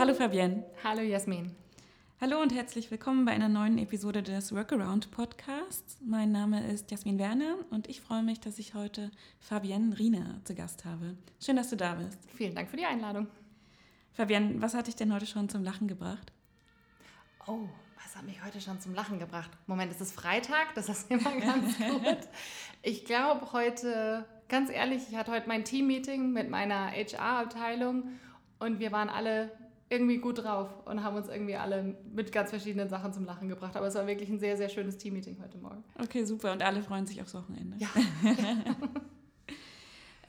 Hallo Fabienne. Hallo Jasmin. Hallo und herzlich willkommen bei einer neuen Episode des Workaround Podcasts. Mein Name ist Jasmin Werner und ich freue mich, dass ich heute Fabienne Riener zu Gast habe. Schön, dass du da bist. Vielen Dank für die Einladung. Fabienne, was hat dich denn heute schon zum Lachen gebracht? Oh, was hat mich heute schon zum Lachen gebracht? Moment, es ist Freitag, das ist immer ganz gut. Ich glaube heute, ganz ehrlich, ich hatte heute mein Team-Meeting mit meiner HR-Abteilung und wir waren alle irgendwie gut drauf und haben uns irgendwie alle mit ganz verschiedenen Sachen zum Lachen gebracht. Aber es war wirklich ein sehr, sehr schönes Team-Meeting heute Morgen. Okay, super. Und alle freuen sich aufs Wochenende. Ja.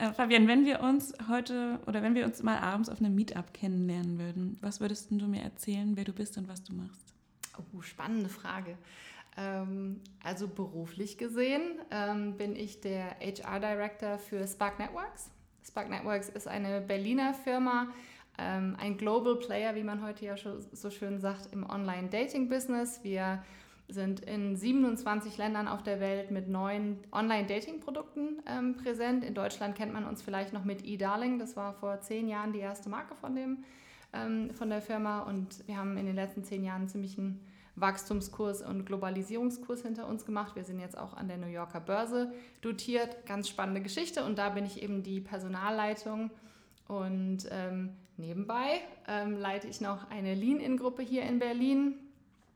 äh, Fabian, wenn wir uns heute oder wenn wir uns mal abends auf einem Meetup kennenlernen würden, was würdest du mir erzählen, wer du bist und was du machst? Oh, spannende Frage. Ähm, also beruflich gesehen ähm, bin ich der HR Director für Spark Networks. Spark Networks ist eine Berliner Firma, ähm, ein Global Player, wie man heute ja so schön sagt, im Online-Dating-Business. Wir sind in 27 Ländern auf der Welt mit neuen Online-Dating-Produkten ähm, präsent. In Deutschland kennt man uns vielleicht noch mit eDarling. Das war vor zehn Jahren die erste Marke von, dem, ähm, von der Firma. Und wir haben in den letzten zehn Jahren ziemlich einen Wachstumskurs und Globalisierungskurs hinter uns gemacht. Wir sind jetzt auch an der New Yorker Börse dotiert. Ganz spannende Geschichte. Und da bin ich eben die Personalleitung und ähm, nebenbei ähm, leite ich noch eine Lean-In-Gruppe hier in Berlin,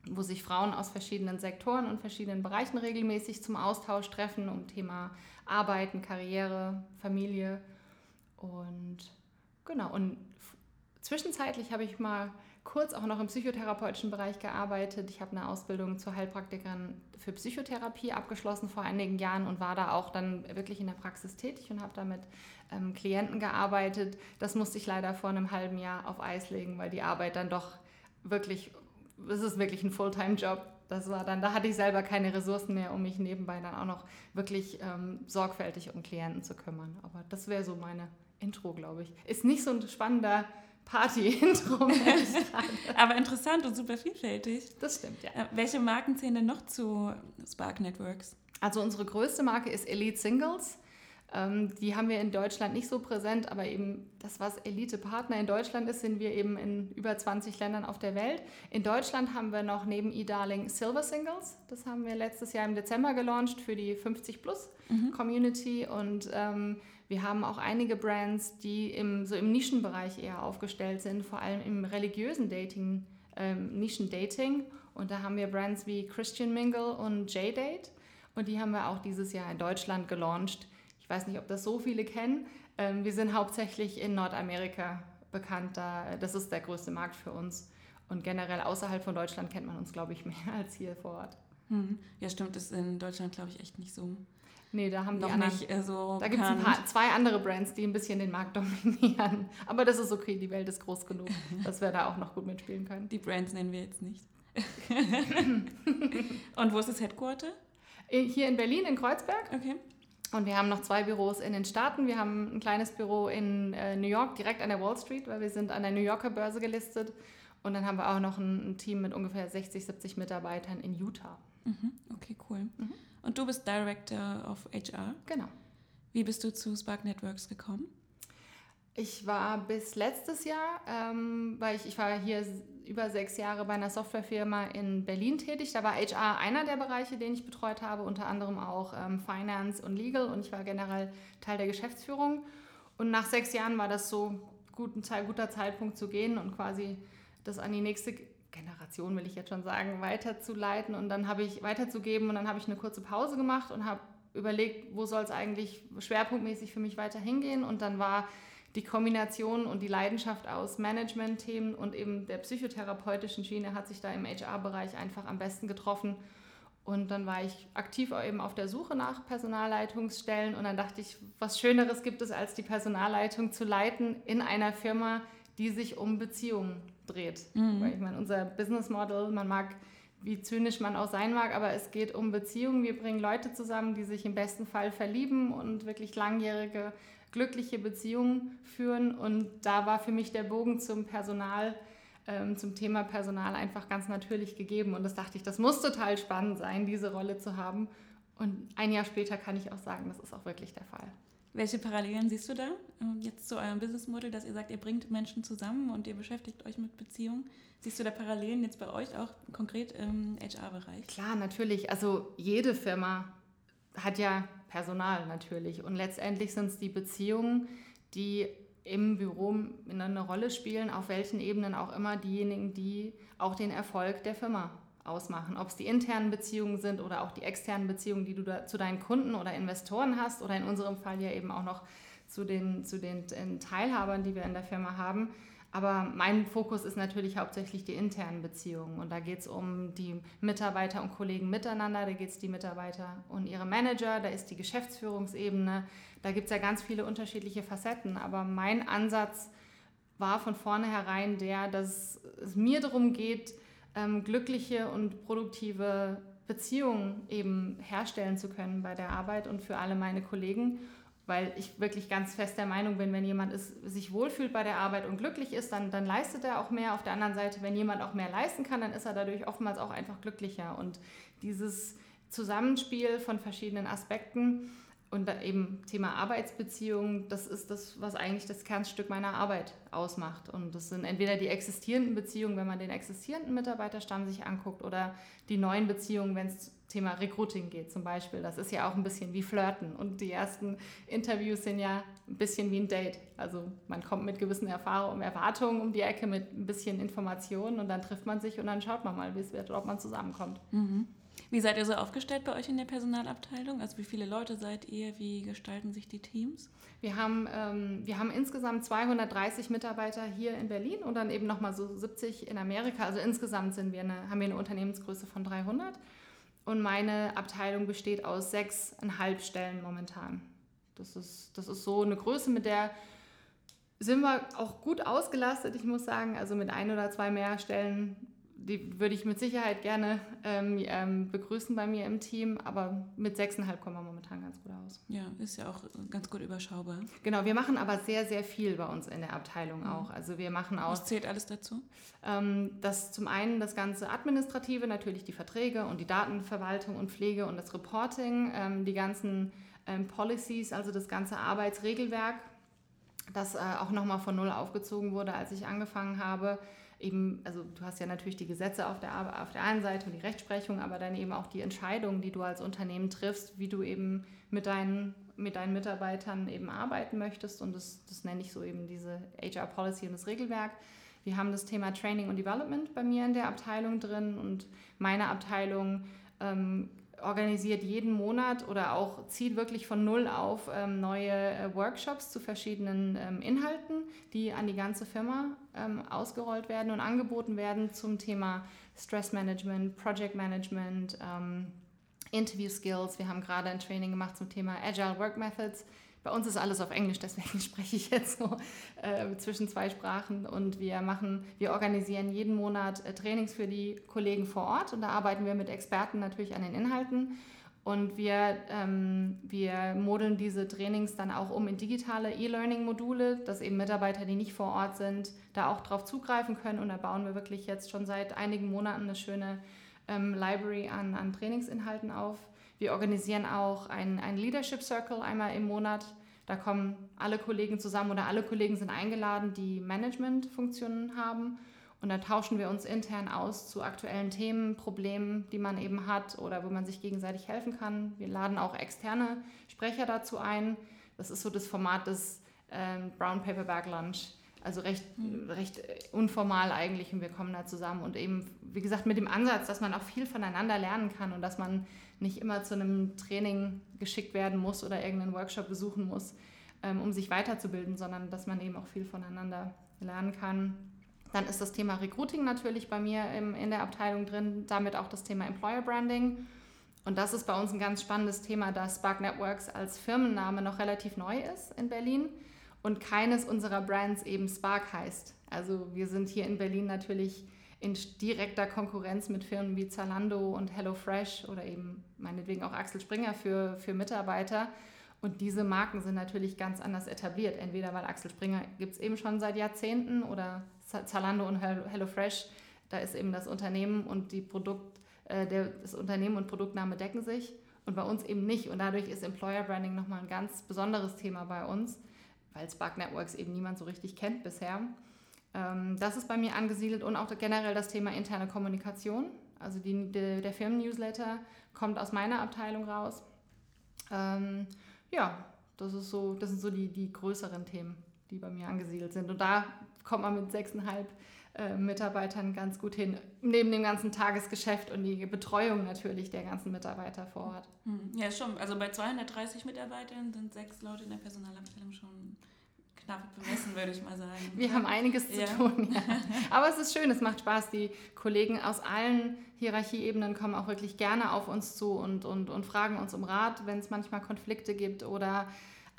wo sich Frauen aus verschiedenen Sektoren und verschiedenen Bereichen regelmäßig zum Austausch treffen, um Thema Arbeiten, Karriere, Familie. Und genau, und zwischenzeitlich habe ich mal kurz auch noch im psychotherapeutischen Bereich gearbeitet. Ich habe eine Ausbildung zur Heilpraktikerin für Psychotherapie abgeschlossen vor einigen Jahren und war da auch dann wirklich in der Praxis tätig und habe damit ähm, Klienten gearbeitet. Das musste ich leider vor einem halben Jahr auf Eis legen, weil die Arbeit dann doch wirklich, es ist wirklich ein Fulltime-Job. Das war dann, da hatte ich selber keine Ressourcen mehr, um mich nebenbei dann auch noch wirklich ähm, sorgfältig um Klienten zu kümmern. Aber das wäre so meine Intro, glaube ich. Ist nicht so ein spannender Party-Intro. Aber interessant und super vielfältig. Das stimmt, ja. Äh, welche Marken zählen denn noch zu Spark Networks? Also unsere größte Marke ist Elite Singles. Ähm, die haben wir in Deutschland nicht so präsent, aber eben das, was Elite-Partner in Deutschland ist, sind wir eben in über 20 Ländern auf der Welt. In Deutschland haben wir noch neben eDarling Silver Singles. Das haben wir letztes Jahr im Dezember gelauncht für die 50-Plus-Community mhm. und ähm, wir haben auch einige Brands, die im, so im Nischenbereich eher aufgestellt sind, vor allem im religiösen Dating, ähm, Nischendating. Und da haben wir Brands wie Christian Mingle und J-Date. Und die haben wir auch dieses Jahr in Deutschland gelauncht. Ich weiß nicht, ob das so viele kennen. Ähm, wir sind hauptsächlich in Nordamerika bekannt. Da, das ist der größte Markt für uns. Und generell außerhalb von Deutschland kennt man uns, glaube ich, mehr als hier vor Ort. Hm. Ja, stimmt, das ist in Deutschland, glaube ich, echt nicht so Nee, da haben noch die anderen, nicht äh, so. Da gibt es ein zwei andere Brands, die ein bisschen den Markt dominieren. Aber das ist okay, die Welt ist groß genug, dass wir da auch noch gut mitspielen können. Die Brands nennen wir jetzt nicht. Und wo ist das Headquarter? Äh, hier in Berlin, in Kreuzberg. Okay. Und wir haben noch zwei Büros in den Staaten. Wir haben ein kleines Büro in äh, New York, direkt an der Wall Street, weil wir sind an der New Yorker Börse gelistet. Und dann haben wir auch noch ein, ein Team mit ungefähr 60, 70 Mitarbeitern in Utah. Mhm. Okay, cool. Mhm. Und du bist Director of HR. Genau. Wie bist du zu Spark Networks gekommen? Ich war bis letztes Jahr, ähm, weil ich, ich war hier über sechs Jahre bei einer Softwarefirma in Berlin tätig. Da war HR einer der Bereiche, den ich betreut habe, unter anderem auch ähm, Finance und Legal und ich war generell Teil der Geschäftsführung. Und nach sechs Jahren war das so gut, ein guter Zeitpunkt zu gehen und quasi das an die nächste Generation, will ich jetzt schon sagen, weiterzuleiten und dann habe ich weiterzugeben und dann habe ich eine kurze Pause gemacht und habe überlegt, wo soll es eigentlich schwerpunktmäßig für mich weiter hingehen und dann war die Kombination und die Leidenschaft aus Management-Themen und eben der psychotherapeutischen Schiene hat sich da im HR-Bereich einfach am besten getroffen. Und dann war ich aktiv eben auf der Suche nach Personalleitungsstellen und dann dachte ich, was Schöneres gibt es, als die Personalleitung zu leiten in einer Firma, die sich um Beziehungen dreht. Mhm. Weil ich meine, unser Business Model, man mag, wie zynisch man auch sein mag, aber es geht um Beziehungen. Wir bringen Leute zusammen, die sich im besten Fall verlieben und wirklich langjährige, glückliche Beziehungen führen. Und da war für mich der Bogen zum Personal, ähm, zum Thema Personal einfach ganz natürlich gegeben. Und das dachte ich, das muss total spannend sein, diese Rolle zu haben. Und ein Jahr später kann ich auch sagen, das ist auch wirklich der Fall. Welche Parallelen siehst du da ähm, jetzt zu eurem Businessmodell, dass ihr sagt, ihr bringt Menschen zusammen und ihr beschäftigt euch mit Beziehungen? Siehst du da Parallelen jetzt bei euch auch konkret im HR-Bereich? Klar, natürlich. Also jede Firma hat ja Personal natürlich und letztendlich sind es die Beziehungen, die im Büro eine Rolle spielen, auf welchen Ebenen auch immer diejenigen, die auch den Erfolg der Firma ausmachen. Ob es die internen Beziehungen sind oder auch die externen Beziehungen, die du zu deinen Kunden oder Investoren hast oder in unserem Fall ja eben auch noch zu den, zu den Teilhabern, die wir in der Firma haben. Aber mein Fokus ist natürlich hauptsächlich die internen Beziehungen. Und da geht es um die Mitarbeiter und Kollegen miteinander, da geht es die Mitarbeiter und ihre Manager, da ist die Geschäftsführungsebene. Da gibt es ja ganz viele unterschiedliche Facetten. Aber mein Ansatz war von vornherein der, dass es mir darum geht, ähm, glückliche und produktive Beziehungen eben herstellen zu können bei der Arbeit und für alle meine Kollegen, weil ich wirklich ganz fest der Meinung bin, wenn jemand ist, sich wohlfühlt bei der Arbeit und glücklich ist, dann, dann leistet er auch mehr. Auf der anderen Seite, wenn jemand auch mehr leisten kann, dann ist er dadurch oftmals auch einfach glücklicher. Und dieses Zusammenspiel von verschiedenen Aspekten, und eben Thema Arbeitsbeziehungen, das ist das, was eigentlich das Kernstück meiner Arbeit ausmacht. Und das sind entweder die existierenden Beziehungen, wenn man den existierenden Mitarbeiterstamm sich anguckt, oder die neuen Beziehungen, wenn es Thema Recruiting geht zum Beispiel. Das ist ja auch ein bisschen wie Flirten. Und die ersten Interviews sind ja ein bisschen wie ein Date. Also man kommt mit gewissen Erfahrungen, Erwartungen um die Ecke, mit ein bisschen Informationen und dann trifft man sich und dann schaut man mal, wie es wird, ob man zusammenkommt. Mhm. Wie seid ihr so aufgestellt bei euch in der Personalabteilung? Also wie viele Leute seid ihr? Wie gestalten sich die Teams? Wir haben, ähm, wir haben insgesamt 230 Mitarbeiter hier in Berlin und dann eben nochmal so 70 in Amerika. Also insgesamt sind wir eine, haben wir eine Unternehmensgröße von 300. Und meine Abteilung besteht aus sechseinhalb Stellen momentan. Das ist, das ist so eine Größe, mit der sind wir auch gut ausgelastet, ich muss sagen. Also mit ein oder zwei mehr Stellen die würde ich mit Sicherheit gerne ähm, ähm, begrüßen bei mir im Team, aber mit 6,5 kommen wir momentan ganz gut aus. Ja, ist ja auch ganz gut überschaubar. Genau, wir machen aber sehr, sehr viel bei uns in der Abteilung mhm. auch. Also wir machen auch. Was zählt alles dazu? Ähm, das zum einen das ganze Administrative, natürlich die Verträge und die Datenverwaltung und Pflege und das Reporting, ähm, die ganzen ähm, Policies, also das ganze Arbeitsregelwerk, das äh, auch nochmal von Null aufgezogen wurde, als ich angefangen habe eben, also du hast ja natürlich die Gesetze auf der, auf der einen Seite und die Rechtsprechung, aber dann eben auch die Entscheidungen, die du als Unternehmen triffst, wie du eben mit deinen, mit deinen Mitarbeitern eben arbeiten möchtest. Und das, das nenne ich so eben diese HR Policy und das Regelwerk. Wir haben das Thema Training und Development bei mir in der Abteilung drin und meine Abteilung ähm, organisiert jeden Monat oder auch zieht wirklich von Null auf ähm, neue äh, Workshops zu verschiedenen ähm, Inhalten, die an die ganze Firma ähm, ausgerollt werden und angeboten werden zum Thema Stress Management, Project Management, ähm, Interview Skills. Wir haben gerade ein Training gemacht zum Thema Agile Work Methods bei uns ist alles auf Englisch, deswegen spreche ich jetzt so äh, zwischen zwei Sprachen. Und wir machen, wir organisieren jeden Monat äh, Trainings für die Kollegen vor Ort und da arbeiten wir mit Experten natürlich an den Inhalten. Und wir, ähm, wir modeln diese Trainings dann auch um in digitale E-Learning-Module, dass eben Mitarbeiter, die nicht vor Ort sind, da auch drauf zugreifen können. Und da bauen wir wirklich jetzt schon seit einigen Monaten eine schöne ähm, Library an, an Trainingsinhalten auf. Wir organisieren auch ein, ein Leadership Circle einmal im Monat. Da kommen alle Kollegen zusammen oder alle Kollegen sind eingeladen, die Managementfunktionen haben. Und da tauschen wir uns intern aus zu aktuellen Themen, Problemen, die man eben hat oder wo man sich gegenseitig helfen kann. Wir laden auch externe Sprecher dazu ein. Das ist so das Format des ähm, Brown Paper Bag Lunch. Also recht, mhm. recht unformal eigentlich und wir kommen da zusammen und eben, wie gesagt, mit dem Ansatz, dass man auch viel voneinander lernen kann und dass man nicht immer zu einem Training geschickt werden muss oder irgendeinen Workshop besuchen muss, ähm, um sich weiterzubilden, sondern dass man eben auch viel voneinander lernen kann. Dann ist das Thema Recruiting natürlich bei mir in der Abteilung drin, damit auch das Thema Employer Branding. Und das ist bei uns ein ganz spannendes Thema, da Spark Networks als Firmenname noch relativ neu ist in Berlin und keines unserer Brands eben Spark heißt. Also wir sind hier in Berlin natürlich in direkter Konkurrenz mit Firmen wie Zalando und HelloFresh oder eben meinetwegen auch Axel Springer für, für Mitarbeiter. Und diese Marken sind natürlich ganz anders etabliert. Entweder weil Axel Springer gibt es eben schon seit Jahrzehnten oder Zalando und HelloFresh, da ist eben das Unternehmen und die Produkt, äh, das Unternehmen und Produktname decken sich. und bei uns eben nicht. Und dadurch ist Employer Branding nochmal ein ganz besonderes Thema bei uns, weil Spark Networks eben niemand so richtig kennt bisher. Ähm, das ist bei mir angesiedelt und auch generell das Thema interne Kommunikation. Also die, die, der Firmen-Newsletter kommt aus meiner Abteilung raus. Ähm, ja, das, ist so, das sind so die, die größeren Themen, die bei mir angesiedelt sind. Und da kommt man mit sechseinhalb äh, Mitarbeitern ganz gut hin, neben dem ganzen Tagesgeschäft und die Betreuung natürlich der ganzen Mitarbeiter vor Ort. Hm, ja, schon. Also bei 230 Mitarbeitern sind sechs Leute in der Personalabteilung schon knapp bemessen, würde ich mal sagen. Wir haben einiges zu ja. tun, ja. Aber es ist schön, es macht Spaß. Die Kollegen aus allen Hierarchieebenen kommen auch wirklich gerne auf uns zu und, und, und fragen uns um Rat, wenn es manchmal Konflikte gibt oder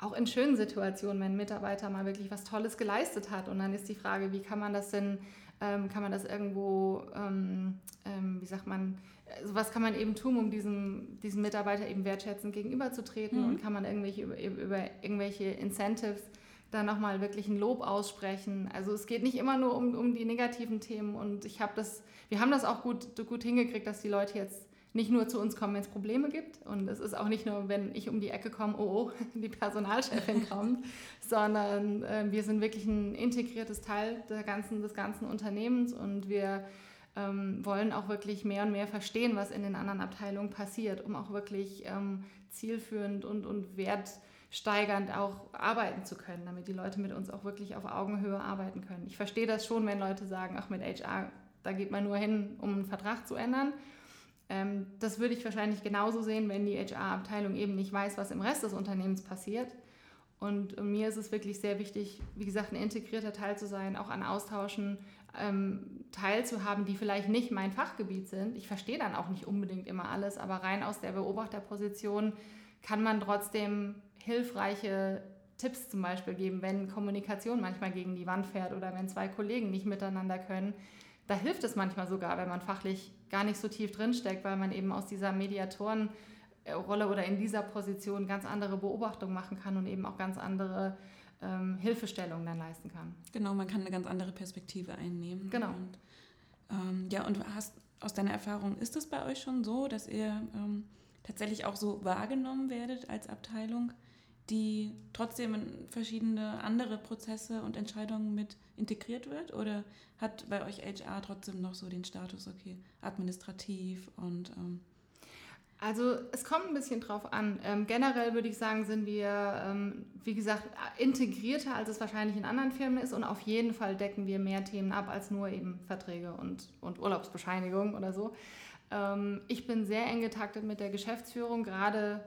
auch in schönen Situationen, wenn ein Mitarbeiter mal wirklich was Tolles geleistet hat. Und dann ist die Frage, wie kann man das denn, ähm, kann man das irgendwo, ähm, ähm, wie sagt man, also was kann man eben tun, um diesem, diesem Mitarbeiter eben wertschätzend gegenüberzutreten mhm. und kann man irgendwelche über, über irgendwelche Incentives da nochmal wirklich ein Lob aussprechen. Also es geht nicht immer nur um, um die negativen Themen und ich habe das, wir haben das auch gut, gut hingekriegt, dass die Leute jetzt nicht nur zu uns kommen, wenn es Probleme gibt und es ist auch nicht nur, wenn ich um die Ecke komme, oh, oh die Personalchefin kommt, sondern äh, wir sind wirklich ein integriertes Teil der ganzen, des ganzen Unternehmens und wir ähm, wollen auch wirklich mehr und mehr verstehen, was in den anderen Abteilungen passiert, um auch wirklich ähm, zielführend und, und wert steigernd auch arbeiten zu können, damit die Leute mit uns auch wirklich auf Augenhöhe arbeiten können. Ich verstehe das schon, wenn Leute sagen, ach mit HR, da geht man nur hin, um einen Vertrag zu ändern. Ähm, das würde ich wahrscheinlich genauso sehen, wenn die HR-Abteilung eben nicht weiß, was im Rest des Unternehmens passiert. Und mir ist es wirklich sehr wichtig, wie gesagt, ein integrierter Teil zu sein, auch an Austauschen ähm, teilzuhaben, die vielleicht nicht mein Fachgebiet sind. Ich verstehe dann auch nicht unbedingt immer alles, aber rein aus der Beobachterposition kann man trotzdem hilfreiche Tipps zum Beispiel geben, wenn Kommunikation manchmal gegen die Wand fährt oder wenn zwei Kollegen nicht miteinander können. Da hilft es manchmal sogar, wenn man fachlich gar nicht so tief drinsteckt, weil man eben aus dieser Mediatorenrolle oder in dieser Position ganz andere Beobachtungen machen kann und eben auch ganz andere ähm, Hilfestellungen dann leisten kann. Genau, man kann eine ganz andere Perspektive einnehmen. Genau. Und, ähm, ja, und hast, aus deiner Erfahrung, ist es bei euch schon so, dass ihr ähm, tatsächlich auch so wahrgenommen werdet als Abteilung? Die trotzdem in verschiedene andere Prozesse und Entscheidungen mit integriert wird? Oder hat bei euch HR trotzdem noch so den Status, okay, administrativ und... Ähm also es kommt ein bisschen drauf an. Ähm, generell würde ich sagen, sind wir, ähm, wie gesagt, integrierter, als es wahrscheinlich in anderen Firmen ist. Und auf jeden Fall decken wir mehr Themen ab als nur eben Verträge und, und Urlaubsbescheinigungen oder so. Ähm, ich bin sehr eng getaktet mit der Geschäftsführung, gerade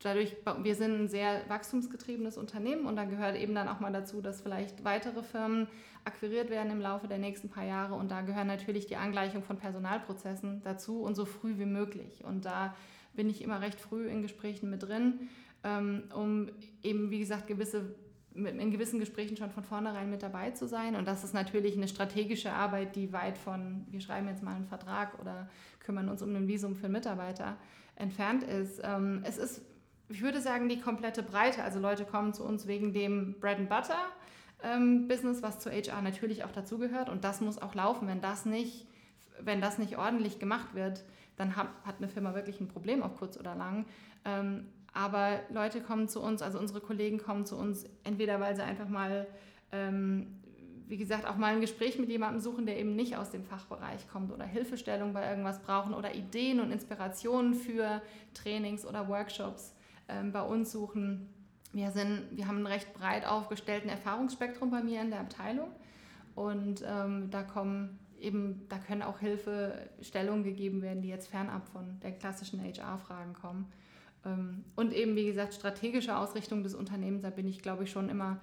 dadurch, wir sind ein sehr wachstumsgetriebenes Unternehmen und da gehört eben dann auch mal dazu, dass vielleicht weitere Firmen akquiriert werden im Laufe der nächsten paar Jahre und da gehören natürlich die Angleichung von Personalprozessen dazu und so früh wie möglich. Und da bin ich immer recht früh in Gesprächen mit drin, ähm, um eben, wie gesagt, gewisse in gewissen Gesprächen schon von vornherein mit dabei zu sein. Und das ist natürlich eine strategische Arbeit, die weit von, wir schreiben jetzt mal einen Vertrag oder kümmern uns um ein Visum für einen Mitarbeiter entfernt ist. Ähm, es ist ich würde sagen, die komplette Breite. Also Leute kommen zu uns wegen dem Bread and Butter ähm, Business, was zu HR natürlich auch dazugehört. Und das muss auch laufen. Wenn das nicht, wenn das nicht ordentlich gemacht wird, dann hat, hat eine Firma wirklich ein Problem, auf kurz oder lang. Ähm, aber Leute kommen zu uns, also unsere Kollegen kommen zu uns, entweder weil sie einfach mal, ähm, wie gesagt, auch mal ein Gespräch mit jemandem suchen, der eben nicht aus dem Fachbereich kommt oder Hilfestellung bei irgendwas brauchen oder Ideen und Inspirationen für Trainings oder Workshops ähm, bei uns suchen. Wir, sind, wir haben einen recht breit aufgestellten Erfahrungsspektrum bei mir in der Abteilung und ähm, da kommen eben, da können auch Hilfestellungen gegeben werden, die jetzt fernab von der klassischen HR-Fragen kommen. Ähm, und eben, wie gesagt, strategische Ausrichtung des Unternehmens, da bin ich, glaube ich, schon immer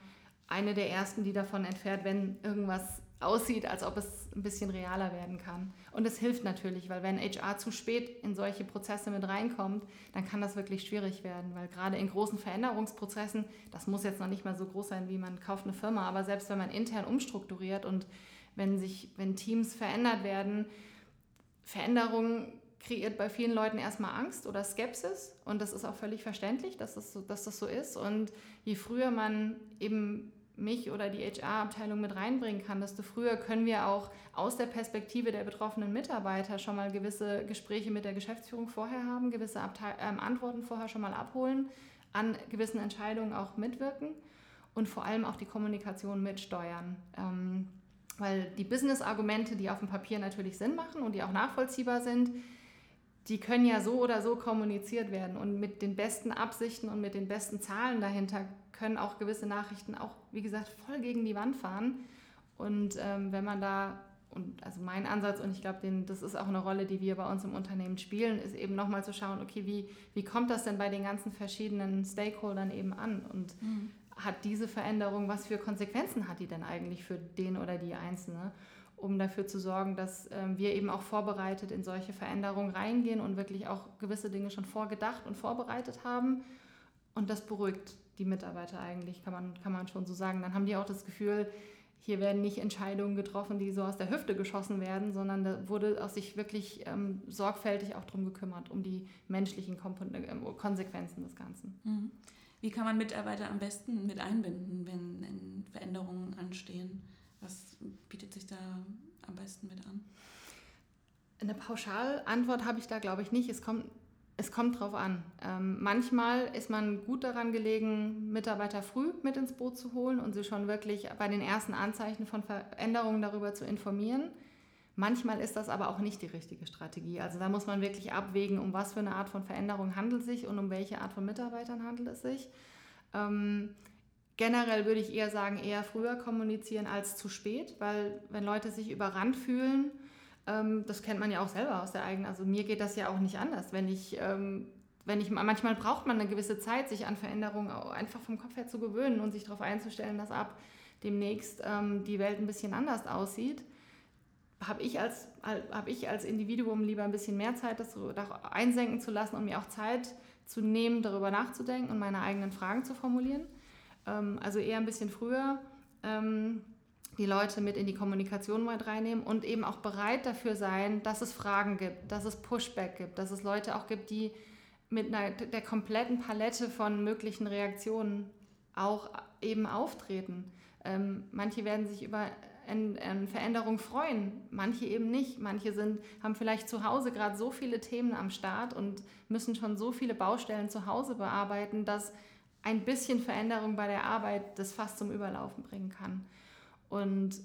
eine der ersten, die davon entfernt, wenn irgendwas aussieht, als ob es ein bisschen realer werden kann. Und es hilft natürlich, weil wenn HR zu spät in solche Prozesse mit reinkommt, dann kann das wirklich schwierig werden, weil gerade in großen Veränderungsprozessen, das muss jetzt noch nicht mal so groß sein, wie man kauft eine Firma, aber selbst wenn man intern umstrukturiert und wenn sich, wenn Teams verändert werden, Veränderung kreiert bei vielen Leuten erstmal Angst oder Skepsis und das ist auch völlig verständlich, dass das so, dass das so ist. Und je früher man eben mich oder die HR-Abteilung mit reinbringen kann, desto früher können wir auch aus der Perspektive der betroffenen Mitarbeiter schon mal gewisse Gespräche mit der Geschäftsführung vorher haben, gewisse Abteil ähm, Antworten vorher schon mal abholen, an gewissen Entscheidungen auch mitwirken und vor allem auch die Kommunikation mitsteuern. Ähm, weil die Business-Argumente, die auf dem Papier natürlich Sinn machen und die auch nachvollziehbar sind, die können ja so oder so kommuniziert werden. Und mit den besten Absichten und mit den besten Zahlen dahinter können auch gewisse Nachrichten auch, wie gesagt, voll gegen die Wand fahren. Und ähm, wenn man da, und also mein Ansatz, und ich glaube, das ist auch eine Rolle, die wir bei uns im Unternehmen spielen, ist eben nochmal zu schauen, okay, wie, wie kommt das denn bei den ganzen verschiedenen Stakeholdern eben an? Und mhm. hat diese Veränderung, was für Konsequenzen hat die denn eigentlich für den oder die Einzelne? um dafür zu sorgen, dass ähm, wir eben auch vorbereitet in solche Veränderungen reingehen und wirklich auch gewisse Dinge schon vorgedacht und vorbereitet haben. Und das beruhigt die Mitarbeiter eigentlich, kann man, kann man schon so sagen. Dann haben die auch das Gefühl, hier werden nicht Entscheidungen getroffen, die so aus der Hüfte geschossen werden, sondern da wurde auch sich wirklich ähm, sorgfältig auch darum gekümmert, um die menschlichen Kompon äh, Konsequenzen des Ganzen. Mhm. Wie kann man Mitarbeiter am besten mit einbinden, wenn Veränderungen anstehen? Was bietet sich da am besten mit an? Eine Pauschalantwort habe ich da, glaube ich, nicht. Es kommt, es kommt drauf an. Ähm, manchmal ist man gut daran gelegen, Mitarbeiter früh mit ins Boot zu holen und sie schon wirklich bei den ersten Anzeichen von Veränderungen darüber zu informieren. Manchmal ist das aber auch nicht die richtige Strategie. Also da muss man wirklich abwägen, um was für eine Art von Veränderung handelt es sich und um welche Art von Mitarbeitern handelt es sich. Ähm, Generell würde ich eher sagen, eher früher kommunizieren als zu spät, weil wenn Leute sich überrannt fühlen, ähm, das kennt man ja auch selber aus der eigenen, also mir geht das ja auch nicht anders. Wenn ich, ähm, wenn ich, manchmal braucht man eine gewisse Zeit, sich an Veränderungen einfach vom Kopf her zu gewöhnen und sich darauf einzustellen, dass ab demnächst ähm, die Welt ein bisschen anders aussieht. Habe ich, als, hab ich als Individuum lieber ein bisschen mehr Zeit, das einsenken zu lassen und mir auch Zeit zu nehmen, darüber nachzudenken und meine eigenen Fragen zu formulieren ähm, also eher ein bisschen früher ähm, die Leute mit in die Kommunikation mit reinnehmen und eben auch bereit dafür sein, dass es Fragen gibt, dass es Pushback gibt, dass es Leute auch gibt, die mit einer, der kompletten Palette von möglichen Reaktionen auch eben auftreten. Ähm, manche werden sich über eine Veränderung freuen, manche eben nicht. Manche sind, haben vielleicht zu Hause gerade so viele Themen am Start und müssen schon so viele Baustellen zu Hause bearbeiten, dass ein bisschen Veränderung bei der Arbeit das fast zum Überlaufen bringen kann. Und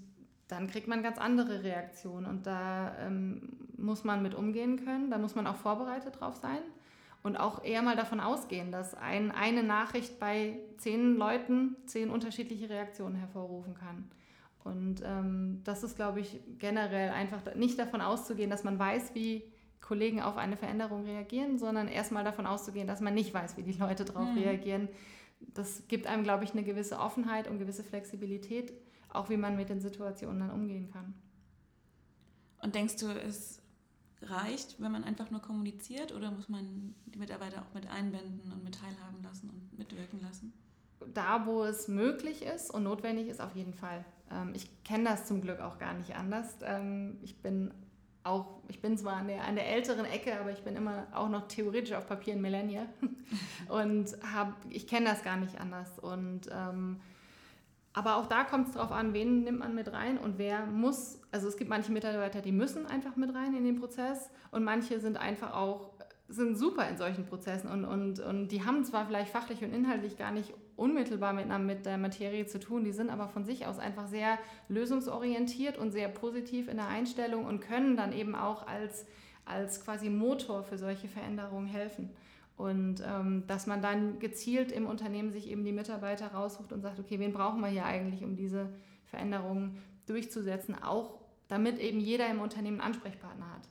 dann kriegt man ganz andere Reaktionen und da ähm, muss man mit umgehen können, da muss man auch vorbereitet drauf sein und auch eher mal davon ausgehen, dass ein, eine Nachricht bei zehn Leuten zehn unterschiedliche Reaktionen hervorrufen kann. Und ähm, das ist, glaube ich, generell einfach nicht davon auszugehen, dass man weiß, wie Kollegen auf eine Veränderung reagieren, sondern erstmal davon auszugehen, dass man nicht weiß, wie die Leute darauf mhm. reagieren. Das gibt einem, glaube ich, eine gewisse Offenheit und gewisse Flexibilität, auch wie man mit den Situationen dann umgehen kann. Und denkst du, es reicht, wenn man einfach nur kommuniziert oder muss man die Mitarbeiter auch mit einbinden und mit teilhaben lassen und mitwirken lassen? Da, wo es möglich ist und notwendig ist, auf jeden Fall. Ähm, ich kenne das zum Glück auch gar nicht anders. Ähm, ich bin auch, ich bin zwar an der, an der älteren Ecke, aber ich bin immer auch noch theoretisch auf Papier ein Millennial und hab, ich kenne das gar nicht anders. Und, ähm, aber auch da kommt es darauf an, wen nimmt man mit rein und wer muss. Also es gibt manche Mitarbeiter, die müssen einfach mit rein in den Prozess und manche sind einfach auch sind super in solchen Prozessen und, und, und die haben zwar vielleicht fachlich und inhaltlich gar nicht unmittelbar mit, mit der Materie zu tun, die sind aber von sich aus einfach sehr lösungsorientiert und sehr positiv in der Einstellung und können dann eben auch als, als quasi Motor für solche Veränderungen helfen. Und ähm, dass man dann gezielt im Unternehmen sich eben die Mitarbeiter raussucht und sagt, okay, wen brauchen wir hier eigentlich, um diese Veränderungen durchzusetzen, auch damit eben jeder im Unternehmen einen Ansprechpartner hat.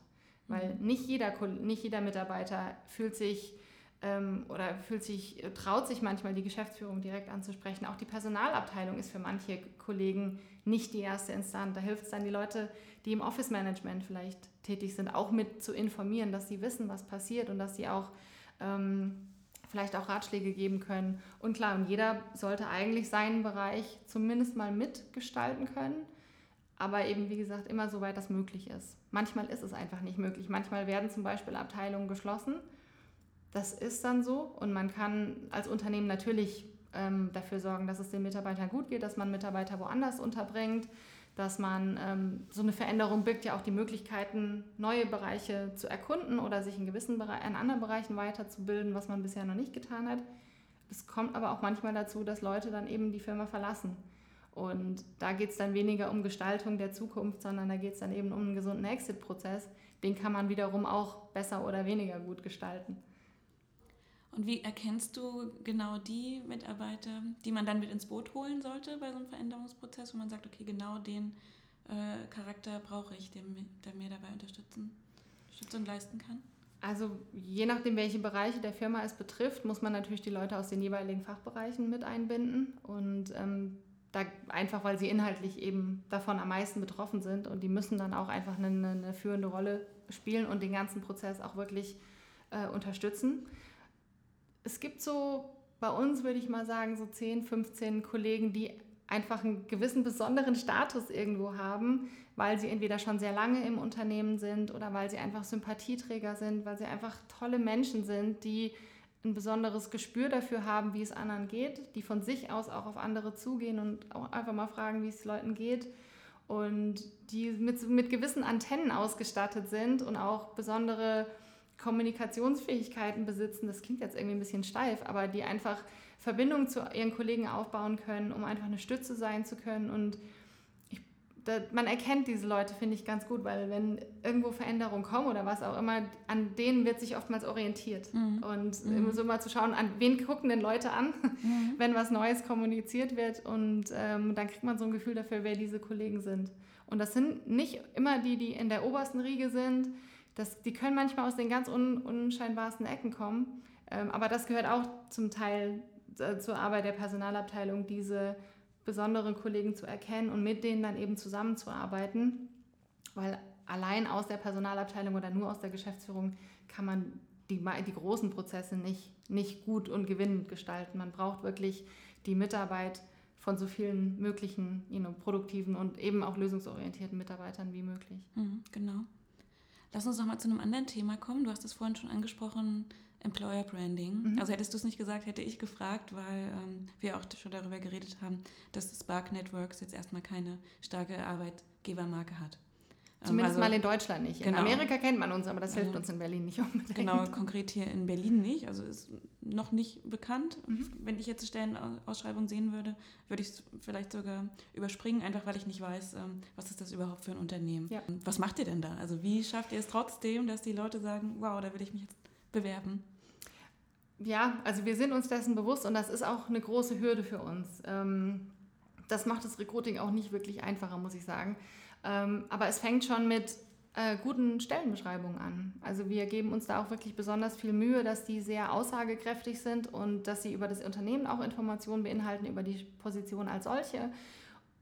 Weil mhm. nicht jeder, nicht jeder Mitarbeiter fühlt sich ähm, oder fühlt sich, traut sich manchmal die Geschäftsführung direkt anzusprechen. Auch die Personalabteilung ist für manche Kollegen nicht die erste Instanz. Da hilft es dann, die Leute, die im Office Management vielleicht tätig sind, auch mit zu informieren, dass sie wissen, was passiert und dass sie auch ähm, vielleicht auch Ratschläge geben können. Und klar, und jeder sollte eigentlich seinen Bereich zumindest mal mitgestalten können aber eben, wie gesagt, immer so weit das möglich ist. Manchmal ist es einfach nicht möglich. Manchmal werden zum Beispiel Abteilungen geschlossen. Das ist dann so und man kann als Unternehmen natürlich ähm, dafür sorgen, dass es den Mitarbeitern gut geht, dass man Mitarbeiter woanders unterbringt, dass man ähm, so eine Veränderung birgt ja auch die Möglichkeiten, neue Bereiche zu erkunden oder sich in gewissen Bere in anderen Bereichen weiterzubilden, was man bisher noch nicht getan hat. Es kommt aber auch manchmal dazu, dass Leute dann eben die Firma verlassen. Und da geht es dann weniger um Gestaltung der Zukunft, sondern da geht es dann eben um einen gesunden Exit-Prozess. Den kann man wiederum auch besser oder weniger gut gestalten. Und wie erkennst du genau die Mitarbeiter, die man dann mit ins Boot holen sollte bei so einem Veränderungsprozess, wo man sagt, okay, genau den äh, Charakter brauche ich, der, der mir dabei unterstützen, Unterstützung leisten kann? Also je nachdem, welche Bereiche der Firma es betrifft, muss man natürlich die Leute aus den jeweiligen Fachbereichen mit einbinden. Und ähm, da einfach, weil sie inhaltlich eben davon am meisten betroffen sind und die müssen dann auch einfach eine, eine führende Rolle spielen und den ganzen Prozess auch wirklich äh, unterstützen es gibt so bei uns, würde ich mal sagen, so 10, 15 Kollegen, die einfach einen gewissen besonderen Status irgendwo haben, weil sie entweder schon sehr lange im Unternehmen sind oder weil sie einfach Sympathieträger sind, weil sie einfach tolle Menschen sind, die ein besonderes Gespür dafür haben, wie es anderen geht, die von sich aus auch auf andere zugehen und auch einfach mal fragen, wie es Leuten geht und die mit, mit gewissen Antennen ausgestattet sind und auch besondere Kommunikationsfähigkeiten besitzen, das klingt jetzt irgendwie ein bisschen steif, aber die einfach Verbindungen zu ihren Kollegen aufbauen können, um einfach eine Stütze sein zu können. Und ich, da, man erkennt diese Leute, finde ich, ganz gut, weil wenn irgendwo Veränderungen kommen oder was auch immer, an denen wird sich oftmals orientiert. Mhm. Und mhm. so mal zu schauen, an wen gucken denn Leute an, mhm. wenn was Neues kommuniziert wird. Und ähm, dann kriegt man so ein Gefühl dafür, wer diese Kollegen sind. Und das sind nicht immer die, die in der obersten Riege sind, das, die können manchmal aus den ganz un, unscheinbarsten Ecken kommen. Ähm, aber das gehört auch zum Teil äh, zur Arbeit der Personalabteilung, diese besonderen Kollegen zu erkennen und mit denen dann eben zusammenzuarbeiten. Weil allein aus der Personalabteilung oder nur aus der Geschäftsführung kann man die, die großen Prozesse nicht, nicht gut und gewinnend gestalten. Man braucht wirklich die Mitarbeit von so vielen möglichen you know, produktiven und eben auch lösungsorientierten Mitarbeitern wie möglich. Mhm, genau. Lass uns noch mal zu einem anderen Thema kommen. Du hast es vorhin schon angesprochen, Employer Branding. Mhm. Also hättest du es nicht gesagt, hätte ich gefragt, weil ähm, wir auch schon darüber geredet haben, dass Spark Networks jetzt erstmal keine starke Arbeitgebermarke hat. Zumindest also, mal in Deutschland nicht. In genau. Amerika kennt man uns, aber das hilft uns in Berlin nicht unbedingt. Genau, konkret hier in Berlin nicht. Also ist noch nicht bekannt. Mhm. Wenn ich jetzt Stellenausschreibung sehen würde, würde ich es vielleicht sogar überspringen, einfach weil ich nicht weiß, ähm, was ist das überhaupt für ein Unternehmen. Ja. Was macht ihr denn da? Also wie schafft ihr es trotzdem, dass die Leute sagen, wow, da will ich mich jetzt bewerben? Ja, also wir sind uns dessen bewusst und das ist auch eine große Hürde für uns. Ähm, das macht das Recruiting auch nicht wirklich einfacher, muss ich sagen. Ähm, aber es fängt schon mit äh, guten Stellenbeschreibungen an. Also wir geben uns da auch wirklich besonders viel Mühe, dass die sehr aussagekräftig sind und dass sie über das Unternehmen auch Informationen beinhalten, über die Position als solche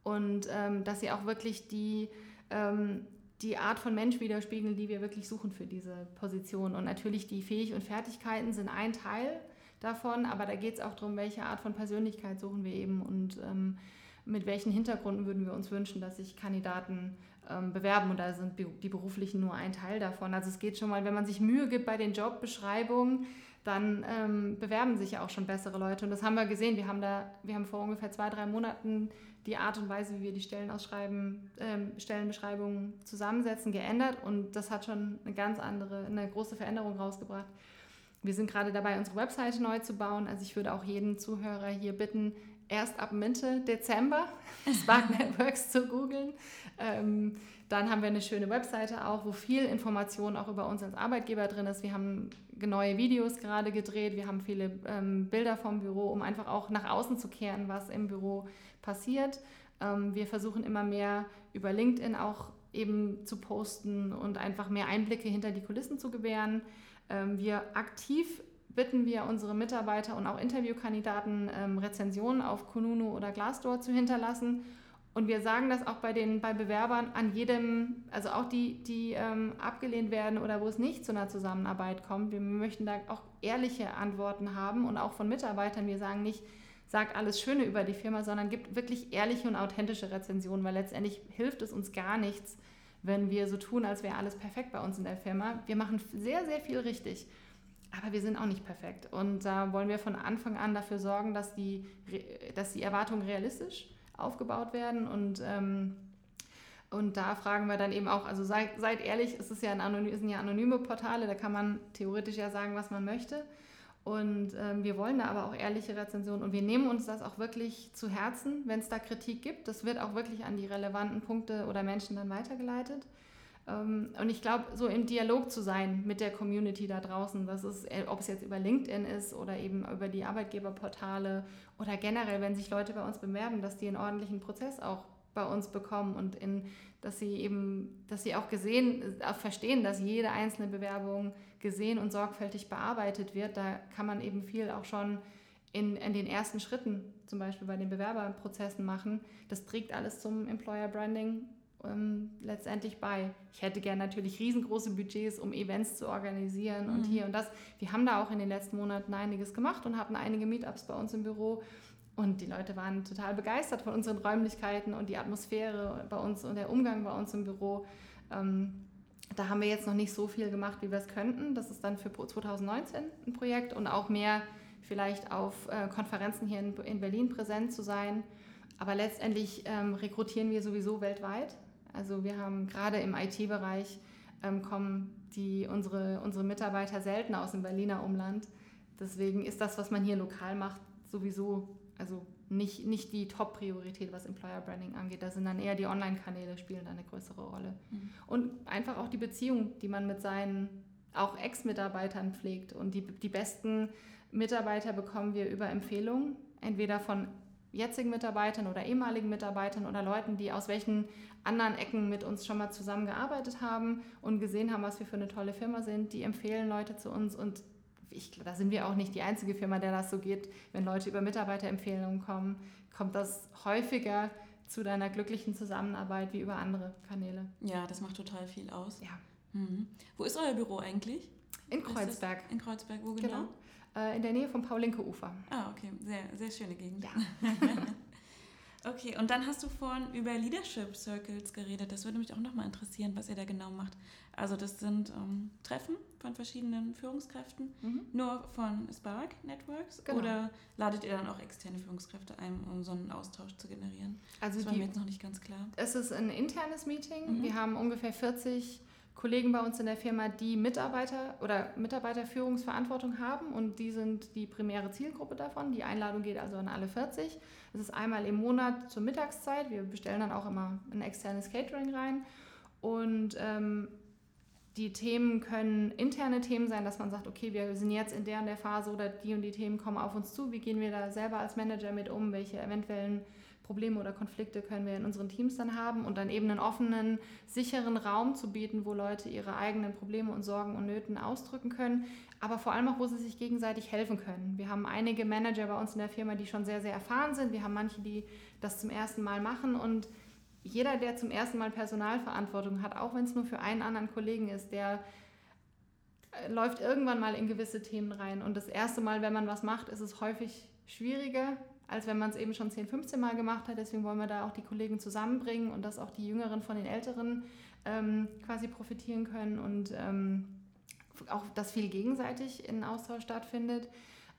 und ähm, dass sie auch wirklich die, ähm, die Art von Mensch widerspiegeln, die wir wirklich suchen für diese Position. Und natürlich die Fähigkeiten und Fertigkeiten sind ein Teil davon, aber da geht es auch darum, welche Art von Persönlichkeit suchen wir eben und ähm, mit welchen Hintergründen würden wir uns wünschen, dass sich Kandidaten ähm, bewerben. Und da sind die beruflichen nur ein Teil davon. Also es geht schon mal, wenn man sich Mühe gibt bei den Jobbeschreibungen, dann ähm, bewerben sich ja auch schon bessere Leute. Und das haben wir gesehen. Wir haben da, wir haben vor ungefähr zwei, drei Monaten die Art und Weise, wie wir die Stellenausschreiben, ähm, Stellenbeschreibungen zusammensetzen, geändert. Und das hat schon eine ganz andere, eine große Veränderung rausgebracht. Wir sind gerade dabei, unsere Webseite neu zu bauen. Also ich würde auch jeden Zuhörer hier bitten, erst ab Mitte Dezember Spark Networks zu googeln. Ähm, dann haben wir eine schöne Webseite auch, wo viel Information auch über uns als Arbeitgeber drin ist. Wir haben neue Videos gerade gedreht, wir haben viele ähm, Bilder vom Büro, um einfach auch nach außen zu kehren, was im Büro passiert. Ähm, wir versuchen immer mehr über LinkedIn auch eben zu posten und einfach mehr Einblicke hinter die Kulissen zu gewähren. Ähm, wir aktiv bitten wir unsere Mitarbeiter und auch Interviewkandidaten, ähm, Rezensionen auf Kununu oder Glassdoor zu hinterlassen. Und wir sagen das auch bei den bei Bewerbern an jedem, also auch die, die ähm, abgelehnt werden oder wo es nicht zu einer Zusammenarbeit kommt. Wir möchten da auch ehrliche Antworten haben und auch von Mitarbeitern. Wir sagen nicht, sagt alles Schöne über die Firma, sondern gibt wirklich ehrliche und authentische Rezensionen, weil letztendlich hilft es uns gar nichts, wenn wir so tun, als wäre alles perfekt bei uns in der Firma. Wir machen sehr, sehr viel richtig. Aber wir sind auch nicht perfekt. Und da wollen wir von Anfang an dafür sorgen, dass die, dass die Erwartungen realistisch aufgebaut werden. Und, ähm, und da fragen wir dann eben auch, also seid, seid ehrlich, es ist ja ein anonym, sind ja anonyme Portale, da kann man theoretisch ja sagen, was man möchte. Und ähm, wir wollen da aber auch ehrliche Rezensionen und wir nehmen uns das auch wirklich zu Herzen, wenn es da Kritik gibt. Das wird auch wirklich an die relevanten Punkte oder Menschen dann weitergeleitet. Ähm, und ich glaube, so im Dialog zu sein mit der Community da draußen, das ist, äh, ob es jetzt über LinkedIn ist oder eben über die Arbeitgeberportale oder generell, wenn sich Leute bei uns bewerben, dass die einen ordentlichen Prozess auch bei uns bekommen und in, dass sie eben, dass sie auch gesehen, auch verstehen, dass jede einzelne Bewerbung gesehen und sorgfältig bearbeitet wird. Da kann man eben viel auch schon in, in den ersten Schritten, zum Beispiel bei den Bewerberprozessen machen. Das trägt alles zum Employer Branding ähm, letztendlich bei. Ich hätte gerne natürlich riesengroße Budgets, um Events zu organisieren und mhm. hier und das. Wir haben da auch in den letzten Monaten einiges gemacht und hatten einige Meetups bei uns im Büro. Und die Leute waren total begeistert von unseren Räumlichkeiten und die Atmosphäre bei uns und der Umgang bei uns im Büro. Ähm, da haben wir jetzt noch nicht so viel gemacht, wie wir es könnten. Das ist dann für 2019 ein Projekt und auch mehr vielleicht auf äh, Konferenzen hier in, in, Berlin präsent zu sein. Aber letztendlich ähm, rekrutieren wir sowieso weltweit. Also wir haben gerade im IT-Bereich ähm, kommen die, unsere, unsere Mitarbeiter selten aus dem Berliner Umland. Deswegen ist das, was man hier lokal macht, sowieso also nicht, nicht die Top-Priorität, was Employer Branding angeht. Da sind dann eher die Online-Kanäle spielen eine größere Rolle. Mhm. Und einfach auch die Beziehung, die man mit seinen auch Ex-Mitarbeitern pflegt. Und die, die besten Mitarbeiter bekommen wir über Empfehlungen, entweder von jetzigen Mitarbeitern oder ehemaligen Mitarbeitern oder Leuten, die aus welchen anderen Ecken mit uns schon mal zusammengearbeitet haben und gesehen haben, was wir für eine tolle Firma sind. Die empfehlen Leute zu uns und ich, da sind wir auch nicht die einzige Firma, der das so geht. Wenn Leute über Mitarbeiterempfehlungen kommen, kommt das häufiger zu deiner glücklichen Zusammenarbeit wie über andere Kanäle. Ja, das macht total viel aus. Ja. Mhm. Wo ist euer Büro eigentlich? In Kreuzberg. In Kreuzberg, wo genau? genau. Äh, in der Nähe vom Paulinke-Ufer. Ah, okay. Sehr, sehr schöne Gegend. Ja. okay, und dann hast du vorhin über Leadership Circles geredet. Das würde mich auch nochmal interessieren, was ihr da genau macht. Also das sind ähm, Treffen von verschiedenen Führungskräften, mhm. nur von Spark Networks genau. oder ladet ihr dann auch externe Führungskräfte ein, um so einen Austausch zu generieren? Also das war die, mir jetzt noch nicht ganz klar. Es ist ein internes Meeting. Mhm. Wir haben ungefähr 40 Kollegen bei uns in der Firma, die Mitarbeiter oder Mitarbeiterführungsverantwortung haben und die sind die primäre Zielgruppe davon. Die Einladung geht also an alle 40. Es ist einmal im Monat zur Mittagszeit. Wir bestellen dann auch immer ein externes Catering rein und ähm, die Themen können interne Themen sein, dass man sagt, okay, wir sind jetzt in der und der Phase oder die und die Themen kommen auf uns zu. Wie gehen wir da selber als Manager mit um? Welche eventuellen Probleme oder Konflikte können wir in unseren Teams dann haben? Und dann eben einen offenen, sicheren Raum zu bieten, wo Leute ihre eigenen Probleme und Sorgen und Nöten ausdrücken können, aber vor allem auch, wo sie sich gegenseitig helfen können. Wir haben einige Manager bei uns in der Firma, die schon sehr, sehr erfahren sind. Wir haben manche, die das zum ersten Mal machen und jeder, der zum ersten Mal Personalverantwortung hat, auch wenn es nur für einen anderen Kollegen ist, der äh, läuft irgendwann mal in gewisse Themen rein. Und das erste Mal, wenn man was macht, ist es häufig schwieriger, als wenn man es eben schon 10, 15 Mal gemacht hat. Deswegen wollen wir da auch die Kollegen zusammenbringen und dass auch die Jüngeren von den Älteren ähm, quasi profitieren können und ähm, auch, dass viel gegenseitig in Austausch stattfindet.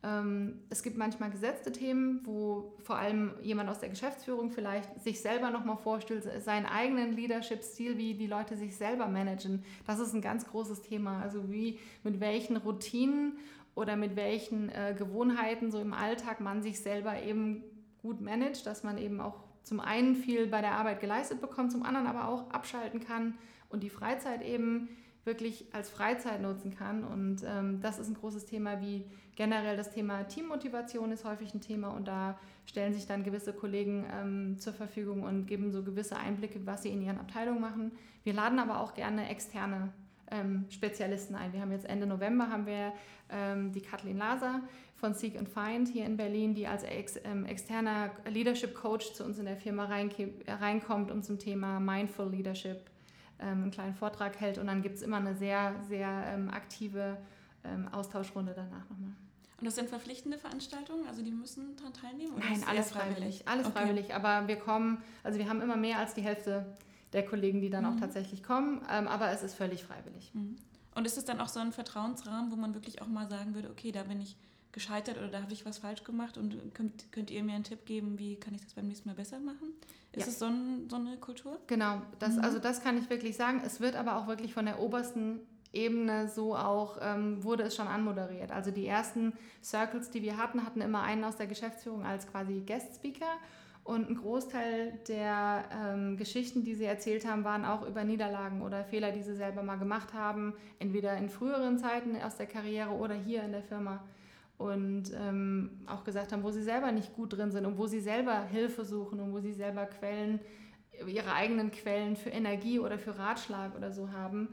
Ähm, es gibt manchmal gesetzte Themen, wo vor allem jemand aus der Geschäftsführung vielleicht sich selber nochmal vorstellt, seinen eigenen Leadership-Stil, wie die Leute sich selber managen. Das ist ein ganz großes Thema. Also wie, mit welchen Routinen oder mit welchen äh, Gewohnheiten so im Alltag man sich selber eben gut managt, dass man eben auch zum einen viel bei der Arbeit geleistet bekommt, zum anderen aber auch abschalten kann und die Freizeit eben wirklich als Freizeit nutzen kann. Und ähm, das ist ein großes Thema, wie generell das Thema Teammotivation ist häufig ein Thema und da stellen sich dann gewisse Kollegen ähm, zur Verfügung und geben so gewisse Einblicke, was sie in ihren Abteilungen machen. Wir laden aber auch gerne externe ähm, Spezialisten ein. Wir haben jetzt Ende November haben wir ähm, die Kathleen Laser von Seek and Find hier in Berlin, die als ex, ähm, externer Leadership Coach zu uns in der Firma reinkommt, um zum Thema Mindful Leadership ähm, einen kleinen Vortrag hält und dann gibt es immer eine sehr, sehr ähm, aktive ähm, Austauschrunde danach nochmal. Und das sind verpflichtende Veranstaltungen, also die müssen daran teilnehmen? Nein, alles freiwillig. freiwillig. Alles okay. freiwillig, aber wir kommen, also wir haben immer mehr als die Hälfte der Kollegen, die dann mhm. auch tatsächlich kommen, ähm, aber es ist völlig freiwillig. Mhm. Und ist es dann auch so ein Vertrauensrahmen, wo man wirklich auch mal sagen würde, okay, da bin ich gescheitert oder da habe ich was falsch gemacht und könnt, könnt ihr mir einen Tipp geben, wie kann ich das beim nächsten Mal besser machen? Ist ja. es so, ein, so, eine Kultur? Genau, das, mhm. also das kann ich wirklich sagen. Es wird aber auch wirklich von der obersten Ebene so auch, ähm, wurde es schon anmoderiert. Also die ersten Circles, die wir hatten, hatten immer einen aus der Geschäftsführung als quasi Guest Speaker und ein Großteil der ähm, Geschichten, die sie erzählt haben, waren auch über Niederlagen oder Fehler, die sie selber mal gemacht haben, entweder in früheren Zeiten aus der Karriere oder hier in der Firma. Und ähm, auch gesagt haben, wo sie selber nicht gut drin sind und wo sie selber Hilfe suchen und wo sie selber Quellen, ihre eigenen Quellen für Energie oder für Ratschlag oder so haben,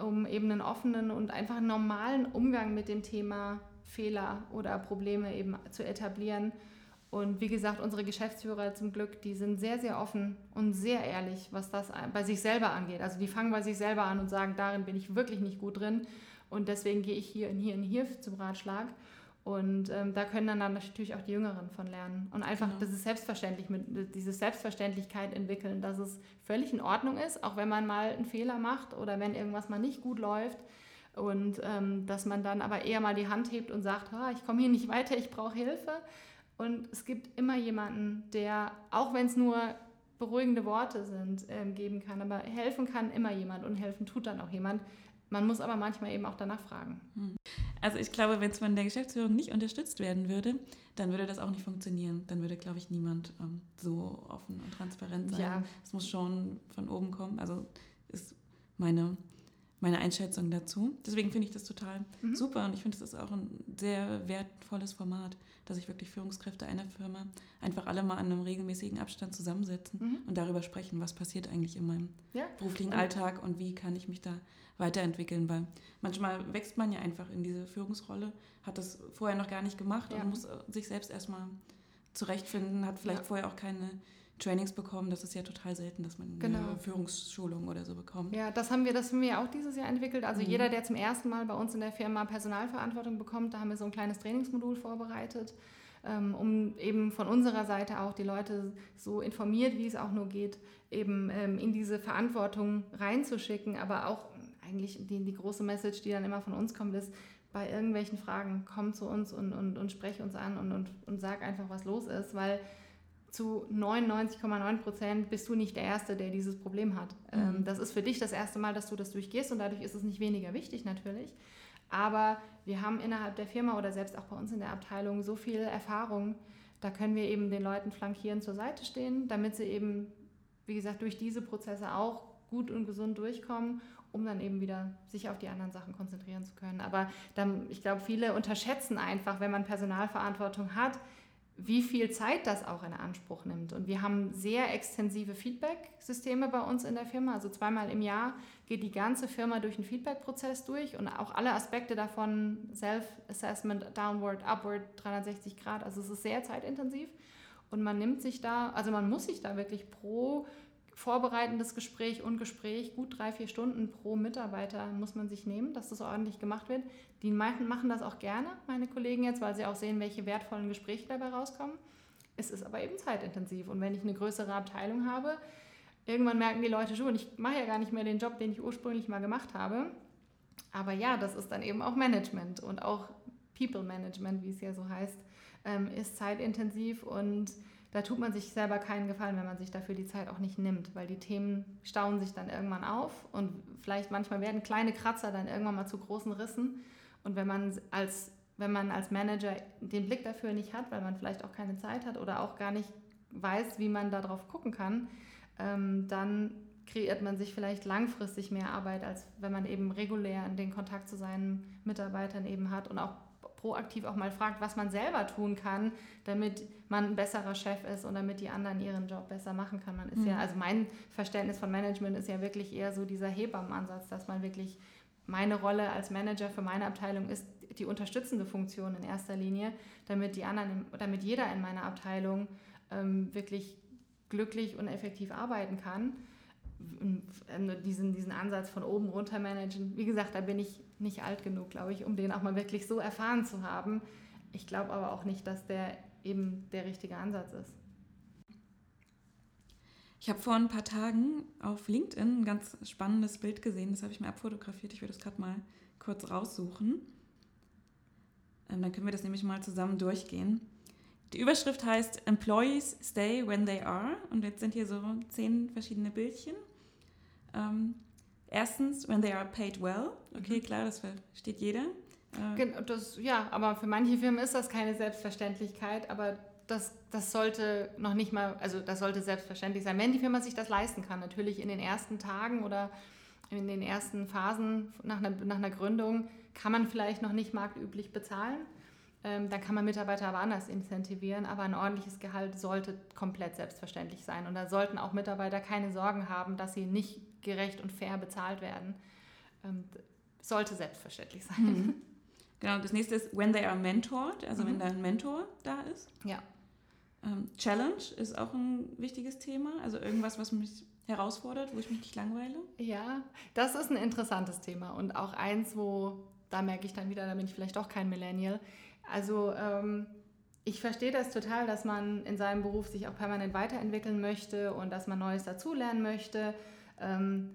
um eben einen offenen und einfach normalen Umgang mit dem Thema Fehler oder Probleme eben zu etablieren und wie gesagt, unsere Geschäftsführer zum Glück, die sind sehr, sehr offen und sehr ehrlich, was das bei sich selber angeht. Also die fangen bei sich selber an und sagen, darin bin ich wirklich nicht gut drin und deswegen gehe ich hier und hier und hier zum Ratschlag. Und ähm, da können dann, dann natürlich auch die Jüngeren von lernen. Und einfach genau. dieses Selbstverständlich, mit, diese Selbstverständlichkeit entwickeln, dass es völlig in Ordnung ist, auch wenn man mal einen Fehler macht oder wenn irgendwas mal nicht gut läuft. Und ähm, dass man dann aber eher mal die Hand hebt und sagt, ah, ich komme hier nicht weiter, ich brauche Hilfe und es gibt immer jemanden, der, auch wenn es nur beruhigende Worte sind, ähm, geben kann. Aber helfen kann immer jemand und helfen tut dann auch jemand. Man muss aber manchmal eben auch danach fragen. Hm. Also ich glaube, wenn es von der Geschäftsführung nicht unterstützt werden würde, dann würde das auch nicht funktionieren. Dann würde, glaube ich, niemand ähm, so offen und transparent sein. Ja. Es muss schon von oben kommen. Also ist meine, meine Einschätzung dazu. Deswegen finde ich das total mhm. super und ich finde, das ist auch ein sehr wertvolles Format dass sich wirklich Führungskräfte einer Firma einfach alle mal an einem regelmäßigen Abstand zusammensetzen mhm. und darüber sprechen, was passiert eigentlich in meinem ja. beruflichen Alltag und wie kann ich mich da weiterentwickeln, weil manchmal wächst man ja einfach in diese Führungsrolle, hat das vorher noch gar nicht gemacht ja. und muss sich selbst erstmal zurechtfinden, hat vielleicht ja. vorher auch keine Trainings bekommen. Das ist ja total selten, dass man genau. eine Führungsschulung oder so bekommt. Ja, das haben wir, das haben wir auch dieses Jahr entwickelt. Also mhm. jeder, der zum ersten Mal bei uns in der Firma Personalverantwortung bekommt, da haben wir so ein kleines Trainingsmodul vorbereitet, ähm, um eben von unserer Seite auch die Leute so informiert, wie es auch nur geht, eben ähm, in diese Verantwortung reinzuschicken. Aber auch eigentlich die, die große Message, die dann immer von uns kommt, ist, bei irgendwelchen Fragen komm zu uns und, und, und sprech uns an und, und, und sag einfach, was los ist, weil zu 99,9 Prozent bist du nicht der Erste, der dieses Problem hat. Ähm, mhm. Das ist für dich das erste Mal, dass du das durchgehst und dadurch ist es nicht weniger wichtig natürlich. Aber wir haben innerhalb der Firma oder selbst auch bei uns in der Abteilung so viel Erfahrung, da können wir eben den Leuten flankierend zur Seite stehen, damit sie eben, wie gesagt, durch diese Prozesse auch gut und gesund durchkommen, um dann eben wieder sich auf die anderen Sachen konzentrieren zu können. Aber dann, ich glaube, viele unterschätzen einfach, wenn man Personalverantwortung hat, wie viel Zeit das auch in Anspruch nimmt. Und wir haben sehr extensive Feedback-Systeme bei uns in der Firma. Also zweimal im Jahr geht die ganze Firma durch einen Feedback-Prozess durch und auch alle Aspekte davon, Self-Assessment, Downward, Upward, 360 Grad. Also es ist sehr zeitintensiv. Und man nimmt sich da, also man muss sich da wirklich pro vorbereitendes Gespräch und Gespräch, gut drei, vier Stunden pro Mitarbeiter muss man sich nehmen, dass das ordentlich gemacht wird. Die machen das auch gerne, meine Kollegen jetzt, weil sie auch sehen, welche wertvollen Gespräche dabei rauskommen. Es ist aber eben zeitintensiv. Und wenn ich eine größere Abteilung habe, irgendwann merken die Leute schon, ich mache ja gar nicht mehr den Job, den ich ursprünglich mal gemacht habe. Aber ja, das ist dann eben auch Management und auch People Management, wie es ja so heißt, ähm, ist zeitintensiv und da tut man sich selber keinen Gefallen, wenn man sich dafür die Zeit auch nicht nimmt, weil die Themen stauen sich dann irgendwann auf und vielleicht manchmal werden kleine Kratzer dann irgendwann mal zu großen Rissen. Und wenn man als, wenn man als Manager den Blick dafür nicht hat, weil man vielleicht auch keine Zeit hat oder auch gar nicht weiß, wie man darauf gucken kann, ähm, dann kreiert man sich vielleicht langfristig mehr Arbeit, als wenn man eben regulär den Kontakt zu seinen Mitarbeitern eben hat und auch proaktiv auch mal fragt, was man selber tun kann, damit man ein besserer Chef ist und damit die anderen ihren Job besser machen kann. Man ist mhm. ja, also mein Verständnis von Management ist ja wirklich eher so dieser Hebammenansatz, dass man wirklich meine Rolle als Manager für meine Abteilung ist die unterstützende Funktion in erster Linie, damit die anderen, damit jeder in meiner Abteilung ähm, wirklich glücklich und effektiv arbeiten kann. Diesen, diesen Ansatz von oben runter managen, wie gesagt, da bin ich nicht alt genug, glaube ich, um den auch mal wirklich so erfahren zu haben. Ich glaube aber auch nicht, dass der eben der richtige Ansatz ist. Ich habe vor ein paar Tagen auf LinkedIn ein ganz spannendes Bild gesehen. Das habe ich mir abfotografiert. Ich würde es gerade mal kurz raussuchen. Ähm, dann können wir das nämlich mal zusammen durchgehen. Die Überschrift heißt Employees stay when they are. Und jetzt sind hier so zehn verschiedene Bildchen. Erstens, when they are paid well. Okay, mhm. klar, das versteht jeder. Äh, das, ja, aber für manche Firmen ist das keine Selbstverständlichkeit, aber das, das sollte noch nicht mal, also das sollte selbstverständlich sein, wenn die Firma sich das leisten kann. Natürlich in den ersten Tagen oder in den ersten Phasen nach einer, nach einer Gründung kann man vielleicht noch nicht marktüblich bezahlen. Ähm, dann kann man Mitarbeiter aber anders incentivieren, aber ein ordentliches Gehalt sollte komplett selbstverständlich sein. Und da sollten auch Mitarbeiter keine Sorgen haben, dass sie nicht gerecht und fair bezahlt werden. Ähm, sollte selbstverständlich sein. Mhm. Genau, das nächste ist when they are mentored, also mhm. wenn da ein Mentor da ist. Ja. Ähm, Challenge ist auch ein wichtiges Thema, also irgendwas, was mich herausfordert, wo ich mich nicht langweile. Ja, das ist ein interessantes Thema und auch eins, wo, da merke ich dann wieder, da bin ich vielleicht doch kein Millennial. Also ähm, ich verstehe das total, dass man in seinem Beruf sich auch permanent weiterentwickeln möchte und dass man Neues dazulernen möchte. Ähm,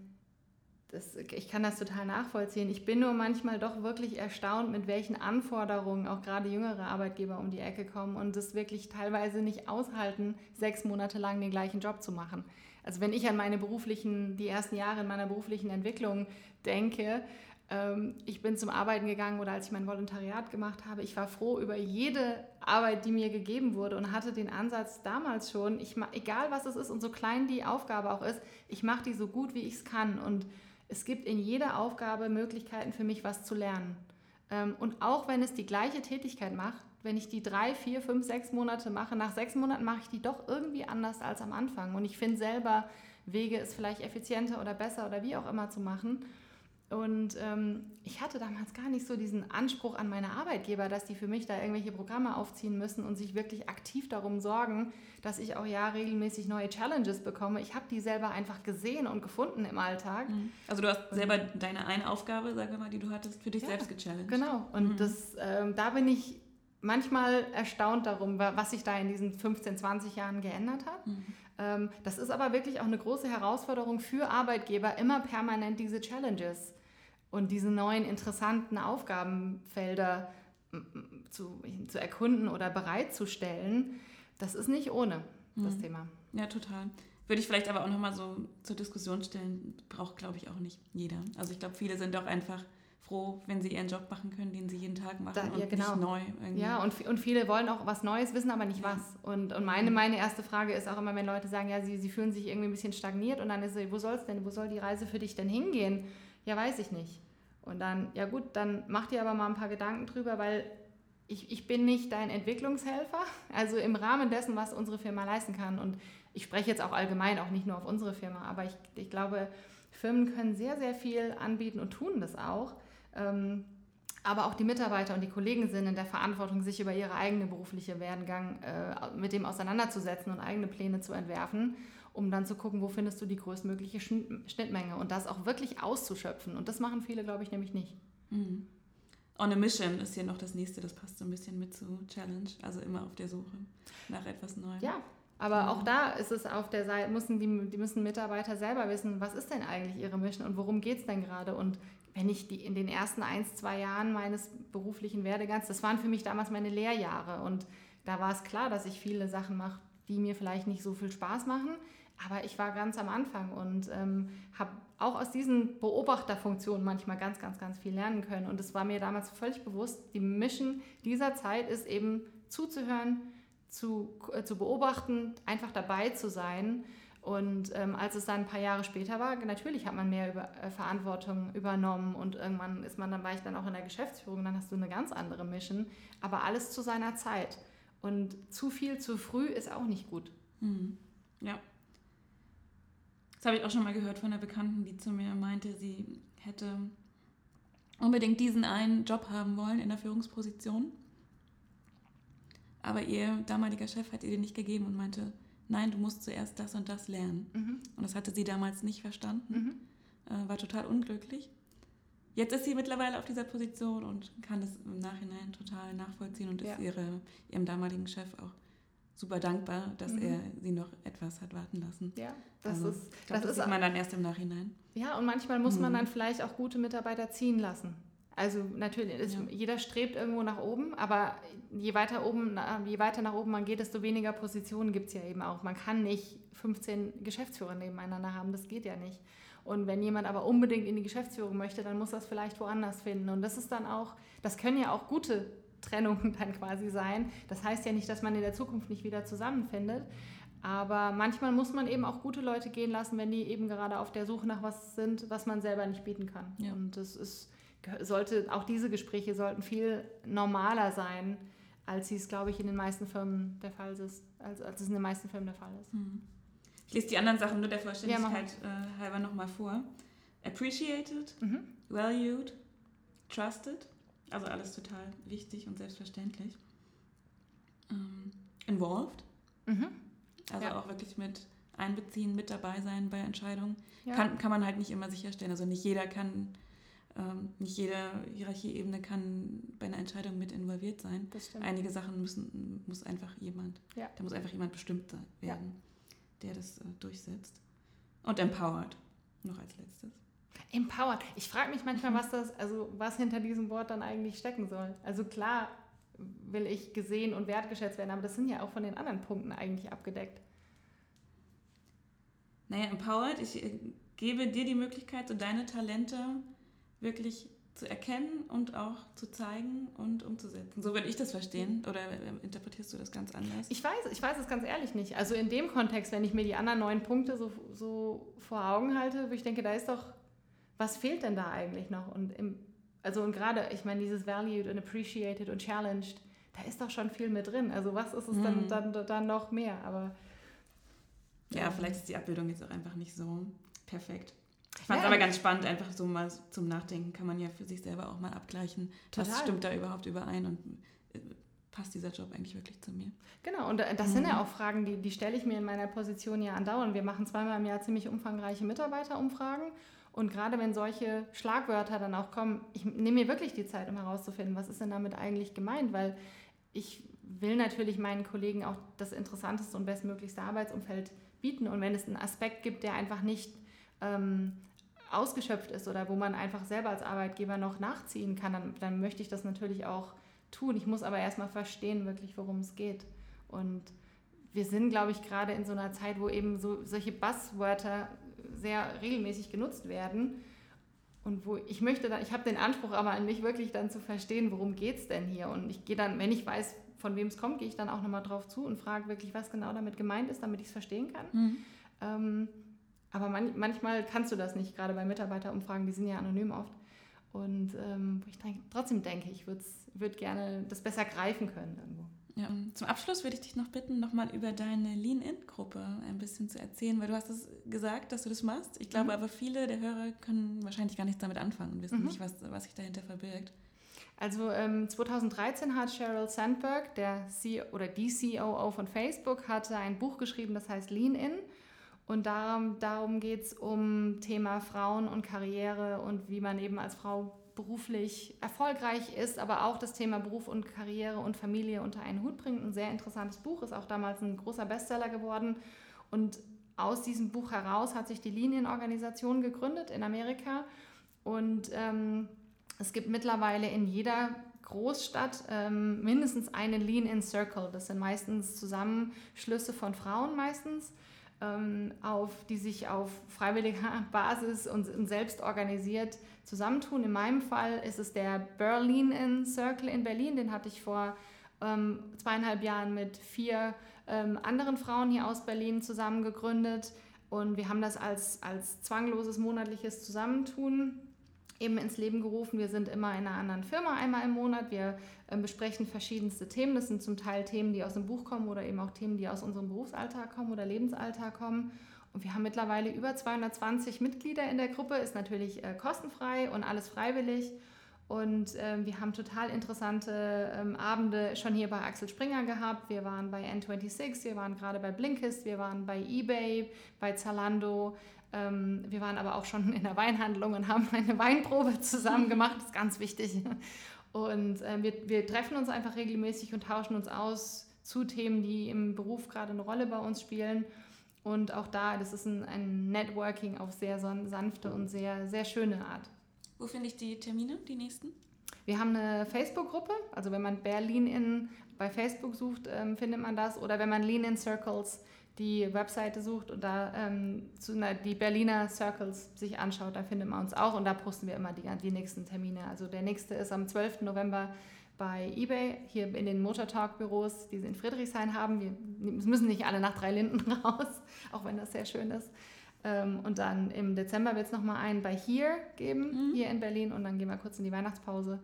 das, ich kann das total nachvollziehen. Ich bin nur manchmal doch wirklich erstaunt, mit welchen Anforderungen auch gerade jüngere Arbeitgeber um die Ecke kommen und es wirklich teilweise nicht aushalten, sechs Monate lang den gleichen Job zu machen. Also wenn ich an meine beruflichen, die ersten Jahre in meiner beruflichen Entwicklung denke, ich bin zum Arbeiten gegangen oder als ich mein Volontariat gemacht habe, ich war froh über jede Arbeit, die mir gegeben wurde und hatte den Ansatz damals schon, ich, egal was es ist und so klein die Aufgabe auch ist, ich mache die so gut, wie ich es kann und es gibt in jeder Aufgabe Möglichkeiten für mich, was zu lernen. Ähm, und auch wenn es die gleiche Tätigkeit macht, wenn ich die drei, vier, fünf, sechs Monate mache, nach sechs Monaten mache ich die doch irgendwie anders als am Anfang. Und ich finde selber Wege, es vielleicht effizienter oder besser oder wie auch immer zu machen. Und ähm, ich hatte damals gar nicht so diesen Anspruch an meine Arbeitgeber, dass die für mich da irgendwelche Programme aufziehen müssen und sich wirklich aktiv darum sorgen, dass ich auch ja regelmäßig neue Challenges bekomme. Ich habe die selber einfach gesehen und gefunden im Alltag. Mhm. Also du hast selber deine eine Aufgabe, sagen wir mal, die du hattest, für dich ja, selbst gechallenged. Genau. Und mhm. das, ähm, da bin ich manchmal erstaunt darum, was sich da in diesen 15, 20 Jahren geändert hat. Mhm. Ähm, das ist aber wirklich auch eine große Herausforderung für Arbeitgeber, immer permanent diese Challenges und diese neuen interessanten Aufgabenfelder zu, zu erkunden oder bereitzustellen. Das ist nicht ohne das mhm. Thema. Ja, total. Würde ich vielleicht aber auch nochmal so zur Diskussion stellen, braucht, glaube ich, auch nicht jeder. Also ich glaube, viele sind doch einfach froh, wenn sie ihren Job machen können, den sie jeden Tag machen da, ja, genau. nicht neu. Irgendwie. Ja, und, und viele wollen auch was Neues wissen, aber nicht ja. was. Und, und meine, meine erste Frage ist auch immer, wenn Leute sagen, ja, sie, sie fühlen sich irgendwie ein bisschen stagniert und dann ist sie, wo soll es denn, wo soll die Reise für dich denn hingehen? Ja, weiß ich nicht. Und dann, ja gut, dann mach dir aber mal ein paar Gedanken drüber, weil ich, ich bin nicht dein Entwicklungshelfer, also im Rahmen dessen, was unsere Firma leisten kann. Und ich spreche jetzt auch allgemein, auch nicht nur auf unsere Firma, aber ich, ich glaube, Firmen können sehr, sehr viel anbieten und tun das auch. Ähm, aber auch die Mitarbeiter und die Kollegen sind in der Verantwortung, sich über ihre eigene berufliche Werdegang äh, mit dem auseinanderzusetzen und eigene Pläne zu entwerfen, um dann zu gucken, wo findest du die größtmögliche Schnittmenge und das auch wirklich auszuschöpfen. Und das machen viele, glaube ich, nämlich nicht. Mhm. On a Mission ist hier noch das nächste, das passt so ein bisschen mit zu Challenge, also immer auf der Suche nach etwas Neuem. Ja, aber auch da ist es auf der Seite, müssen die, die müssen Mitarbeiter selber wissen, was ist denn eigentlich ihre Mission und worum geht es denn gerade und wenn ich die in den ersten ein, zwei Jahren meines beruflichen Werdegangs, das waren für mich damals meine Lehrjahre und da war es klar, dass ich viele Sachen mache, die mir vielleicht nicht so viel Spaß machen, aber ich war ganz am Anfang und ähm, habe auch aus diesen Beobachterfunktionen manchmal ganz, ganz, ganz viel lernen können. Und es war mir damals völlig bewusst, die Mission dieser Zeit ist eben zuzuhören, zu, äh, zu beobachten, einfach dabei zu sein und ähm, als es dann ein paar Jahre später war, natürlich hat man mehr über, äh, Verantwortung übernommen und irgendwann ist man dann, war ich dann auch in der Geschäftsführung, dann hast du eine ganz andere Mission, aber alles zu seiner Zeit. Und zu viel zu früh ist auch nicht gut. Mhm. Ja. Das habe ich auch schon mal gehört von einer Bekannten, die zu mir meinte, sie hätte unbedingt diesen einen Job haben wollen in der Führungsposition. Aber ihr damaliger Chef hat ihr den nicht gegeben und meinte, nein, du musst zuerst das und das lernen. Mhm. Und das hatte sie damals nicht verstanden, mhm. äh, war total unglücklich. Jetzt ist sie mittlerweile auf dieser Position und kann es im Nachhinein total nachvollziehen und ja. ist ihre, ihrem damaligen Chef auch super dankbar, dass mhm. er sie noch etwas hat warten lassen. Ja, das also, ist, glaub, das, das ist, sieht man dann erst im Nachhinein. Ja, und manchmal muss mhm. man dann vielleicht auch gute Mitarbeiter ziehen lassen. Also natürlich, ist, ja. jeder strebt irgendwo nach oben, aber je weiter, oben, je weiter nach oben man geht, desto weniger Positionen gibt es ja eben auch. Man kann nicht 15 Geschäftsführer nebeneinander haben, das geht ja nicht. Und wenn jemand aber unbedingt in die Geschäftsführung möchte, dann muss das vielleicht woanders finden. Und das ist dann auch, das können ja auch gute Trennungen dann quasi sein. Das heißt ja nicht, dass man in der Zukunft nicht wieder zusammenfindet. Aber manchmal muss man eben auch gute Leute gehen lassen, wenn die eben gerade auf der Suche nach was sind, was man selber nicht bieten kann. Ja. Und das ist, sollte, auch diese Gespräche sollten viel normaler sein, als sie es, glaube ich, in den meisten Firmen der Fall ist, als, als es in den meisten Firmen der Fall ist. Mhm. Ich lese die anderen Sachen nur der Vollständigkeit ja, äh, halber nochmal vor. Appreciated, mhm. valued, trusted, also alles total wichtig und selbstverständlich. Ähm, involved, mhm. also ja. auch wirklich mit einbeziehen, mit dabei sein bei Entscheidungen. Ja. Kann, kann man halt nicht immer sicherstellen. Also nicht jeder kann, ähm, nicht jede Hierarchieebene kann bei einer Entscheidung mit involviert sein. Einige Sachen müssen, muss einfach jemand, ja. da muss einfach jemand bestimmt werden, der das äh, durchsetzt. Und empowered, noch als letztes. Empowered. Ich frage mich manchmal, was das, also was hinter diesem Wort dann eigentlich stecken soll. Also klar will ich gesehen und wertgeschätzt werden, aber das sind ja auch von den anderen Punkten eigentlich abgedeckt. Naja, empowered, ich äh, gebe dir die Möglichkeit, so deine Talente wirklich zu erkennen und auch zu zeigen und umzusetzen. So würde ich das verstehen. Oder äh, interpretierst du das ganz anders? Ich weiß, ich weiß es ganz ehrlich nicht. Also in dem Kontext, wenn ich mir die anderen neun Punkte so, so vor Augen halte, wo ich denke, da ist doch was fehlt denn da eigentlich noch? Und im, also und gerade, ich meine, dieses valued und appreciated und challenged, da ist doch schon viel mit drin. Also was ist es mhm. dann, dann, dann noch mehr? Aber ja, vielleicht ist die Abbildung jetzt auch einfach nicht so perfekt. Ich fand es ja, aber ganz spannend, einfach so mal zum Nachdenken kann man ja für sich selber auch mal abgleichen, total. was stimmt da überhaupt überein und äh, passt dieser Job eigentlich wirklich zu mir? Genau, und das mhm. sind ja mhm. auch Fragen, die, die stelle ich mir in meiner Position ja andauernd. Wir machen zweimal im Jahr ziemlich umfangreiche Mitarbeiterumfragen und gerade wenn solche Schlagwörter dann auch kommen, ich nehme mir wirklich die Zeit, um herauszufinden, was ist denn damit eigentlich gemeint, weil ich will natürlich meinen Kollegen auch das interessanteste und bestmöglichste Arbeitsumfeld bieten. Und wenn es einen Aspekt gibt, der einfach nicht ähm, ausgeschöpft ist oder wo man einfach selber als Arbeitgeber noch nachziehen kann, dann, dann möchte ich das natürlich auch tun. Ich muss aber erstmal verstehen, wirklich, worum es geht. Und wir sind, glaube ich, gerade in so einer Zeit, wo eben so solche Buzzwörter sehr regelmäßig genutzt werden. Und wo ich möchte dann, ich habe den Anspruch aber an mich wirklich dann zu verstehen, worum geht es denn hier? Und ich gehe dann, wenn ich weiß, von wem es kommt, gehe ich dann auch nochmal drauf zu und frage wirklich, was genau damit gemeint ist, damit ich es verstehen kann. Mhm. Ähm, aber man, manchmal kannst du das nicht, gerade bei Mitarbeiterumfragen, die sind ja anonym oft. Und ähm, wo ich trotzdem denke, ich würde würd gerne das besser greifen können irgendwo. Ja, zum Abschluss würde ich dich noch bitten, nochmal über deine Lean-In-Gruppe ein bisschen zu erzählen, weil du hast es gesagt, dass du das machst. Ich glaube mhm. aber viele der Hörer können wahrscheinlich gar nichts damit anfangen und wissen mhm. nicht, was, was sich dahinter verbirgt. Also ähm, 2013 hat Sheryl Sandberg, der C oder die COO von Facebook, hatte ein Buch geschrieben, das heißt Lean In. Und darum, darum geht es um Thema Frauen und Karriere und wie man eben als Frau beruflich erfolgreich ist, aber auch das Thema Beruf und Karriere und Familie unter einen Hut bringt. Ein sehr interessantes Buch, ist auch damals ein großer Bestseller geworden. Und aus diesem Buch heraus hat sich die Linienorganisation gegründet in Amerika. Und ähm, es gibt mittlerweile in jeder Großstadt ähm, mindestens einen Lean-In Circle. Das sind meistens Zusammenschlüsse von Frauen meistens auf, die sich auf freiwilliger Basis und, und, selbst organisiert zusammentun. In meinem Fall ist es der Berlin in Circle in Berlin, den hatte ich vor ähm, zweieinhalb Jahren mit vier ähm, anderen Frauen hier aus Berlin zusammen gegründet. Und wir haben das als, als zwangloses monatliches Zusammentun eben ins Leben gerufen. Wir sind immer in einer anderen Firma einmal im Monat. Wir äh, besprechen verschiedenste Themen. Das sind zum Teil Themen, die aus dem Buch kommen oder eben auch Themen, die aus unserem Berufsalltag kommen oder Lebensalltag kommen. Und wir haben mittlerweile über 220 Mitglieder in der Gruppe, ist natürlich äh, kostenfrei und alles freiwillig. Und äh, wir haben total interessante ähm, Abende schon hier bei Axel Springer gehabt. Wir waren bei N26, wir waren gerade bei Blinkist, wir waren bei eBay, bei Zalando. Ähm, wir waren aber auch schon in der Weinhandlung und haben eine Weinprobe zusammen gemacht. Das ist ganz wichtig. Und äh, wir, wir treffen uns einfach regelmäßig und tauschen uns aus zu Themen, die im Beruf gerade eine Rolle bei uns spielen. Und auch da, das ist ein, ein Networking auf sehr sanfte und sehr, sehr schöne Art. Wo finde ich die Termine, die nächsten? Wir haben eine Facebook-Gruppe, also wenn man Berlin in bei Facebook sucht, ähm, findet man das. Oder wenn man Lean in Circles die Webseite sucht und da ähm, zu, na, die Berliner Circles sich anschaut, da findet man uns auch und da posten wir immer die, die nächsten Termine. Also der nächste ist am 12. November bei eBay, hier in den Motor Talk Büros, die sie in Friedrichshain haben. Wir müssen nicht alle nach drei Linden raus, auch wenn das sehr schön ist. Ähm, und dann im Dezember wird es nochmal einen bei Here geben, mhm. hier in Berlin. Und dann gehen wir kurz in die Weihnachtspause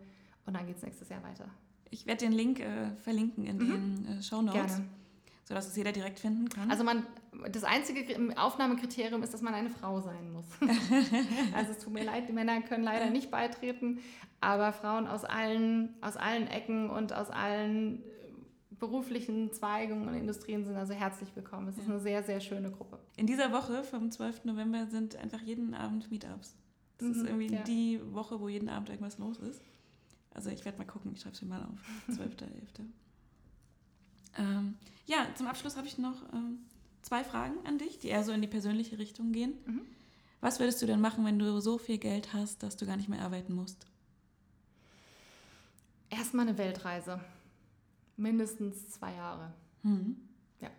und dann geht es nächstes Jahr weiter. Ich werde den Link äh, verlinken in mhm. den äh, Show Notes. Gerne. Sodass es jeder direkt finden kann. Also man, das einzige Aufnahmekriterium ist, dass man eine Frau sein muss. also es tut mir leid, die Männer können leider nicht beitreten, aber Frauen aus allen, aus allen Ecken und aus allen beruflichen Zweigungen und Industrien sind also herzlich willkommen. Es ist eine sehr, sehr schöne Gruppe. In dieser Woche vom 12. November sind einfach jeden Abend Meetups. Das mhm, ist irgendwie ja. die Woche, wo jeden Abend irgendwas los ist. Also ich werde mal gucken, ich schreibe es mir mal auf. 12.11. ähm, ja, zum Abschluss habe ich noch ähm, zwei Fragen an dich, die eher so in die persönliche Richtung gehen. Mhm. Was würdest du denn machen, wenn du so viel Geld hast, dass du gar nicht mehr arbeiten musst? Erstmal eine Weltreise mindestens zwei Jahre. Mhm. Ja,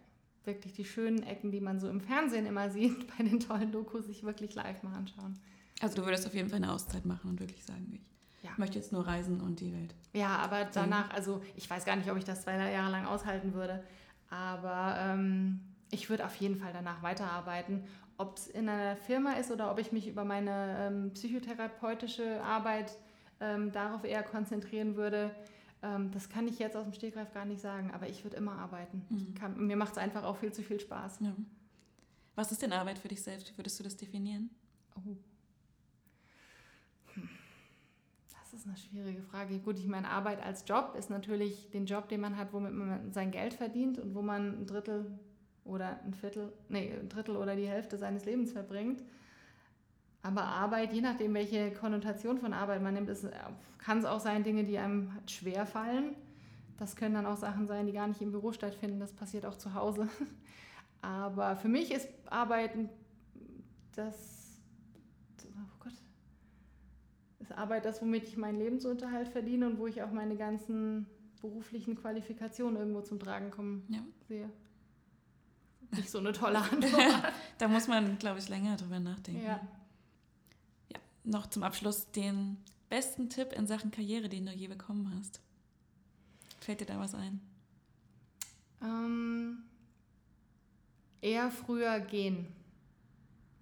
wirklich die schönen Ecken, die man so im Fernsehen immer sieht, bei den tollen Dokus, sich wirklich live mal anschauen. Also du würdest auf jeden Fall eine Auszeit machen und wirklich sagen, ich ja. möchte jetzt nur reisen und die Welt. Ja, aber danach, also ich weiß gar nicht, ob ich das zwei Jahre lang aushalten würde, aber ähm, ich würde auf jeden Fall danach weiterarbeiten. Ob es in einer Firma ist oder ob ich mich über meine ähm, psychotherapeutische Arbeit ähm, darauf eher konzentrieren würde, ähm, das kann ich jetzt aus dem Stegreif gar nicht sagen, aber ich würde immer arbeiten. Mhm. Kann, mir macht es einfach auch viel zu viel Spaß. Ja. Was ist denn Arbeit für dich selbst? Wie würdest du das definieren? Oh. Hm. Das ist eine schwierige Frage. Gut, ich meine, Arbeit als Job ist natürlich den Job, den man hat, womit man sein Geld verdient und wo man ein Drittel oder ein Viertel, nee, ein Drittel oder die Hälfte seines Lebens verbringt. Aber Arbeit, je nachdem, welche Konnotation von Arbeit man nimmt, kann es auch sein, Dinge, die einem schwer fallen. Das können dann auch Sachen sein, die gar nicht im Büro stattfinden. Das passiert auch zu Hause. Aber für mich ist Arbeiten das, ist Arbeit das, womit ich meinen Lebensunterhalt verdiene und wo ich auch meine ganzen beruflichen Qualifikationen irgendwo zum Tragen kommen ja. sehe. Nicht so eine tolle Antwort. da muss man, glaube ich, länger drüber nachdenken. Ja noch zum Abschluss den besten Tipp in Sachen Karriere, den du je bekommen hast. Fällt dir da was ein? Ähm, eher früher gehen.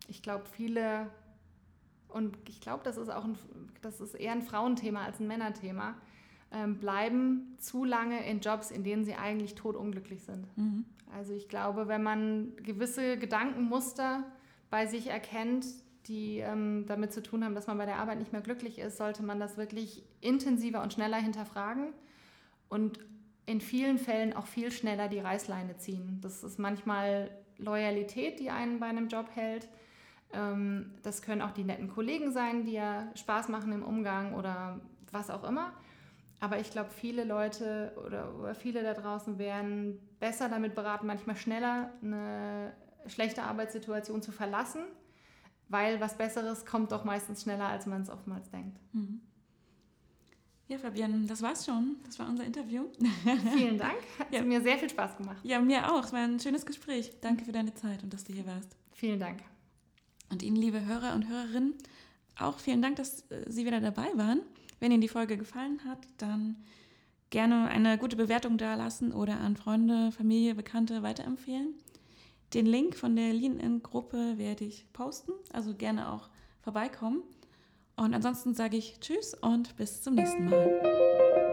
Ich glaube, viele, und ich glaube, das ist auch ein, das ist eher ein Frauenthema als ein Männerthema, ähm, bleiben zu lange in Jobs, in denen sie eigentlich totunglücklich sind. Mhm. Also ich glaube, wenn man gewisse Gedankenmuster bei sich erkennt, die ähm, damit zu tun haben, dass man bei der Arbeit nicht mehr glücklich ist, sollte man das wirklich intensiver und schneller hinterfragen und in vielen Fällen auch viel schneller die Reißleine ziehen. Das ist manchmal Loyalität, die einen bei einem Job hält. Ähm, das können auch die netten Kollegen sein, die ja Spaß machen im Umgang oder was auch immer. Aber ich glaube, viele Leute oder, oder viele da draußen wären besser damit beraten, manchmal schneller eine schlechte Arbeitssituation zu verlassen weil was Besseres kommt doch meistens schneller, als man es oftmals denkt. Mhm. Ja, Fabian, das war's schon. Das war unser Interview. Vielen Dank. Hat ja. mir sehr viel Spaß gemacht. Ja, mir auch. Es war ein schönes Gespräch. Danke für deine Zeit und dass du hier warst. Vielen Dank. Und Ihnen, liebe Hörer und Hörerinnen, auch vielen Dank, dass äh, Sie wieder dabei waren. Wenn Ihnen die Folge gefallen hat, dann gerne eine gute Bewertung dalassen oder an Freunde, Familie, Bekannte weiterempfehlen. Den Link von der Lean-In-Gruppe werde ich posten, also gerne auch vorbeikommen. Und ansonsten sage ich Tschüss und bis zum nächsten Mal.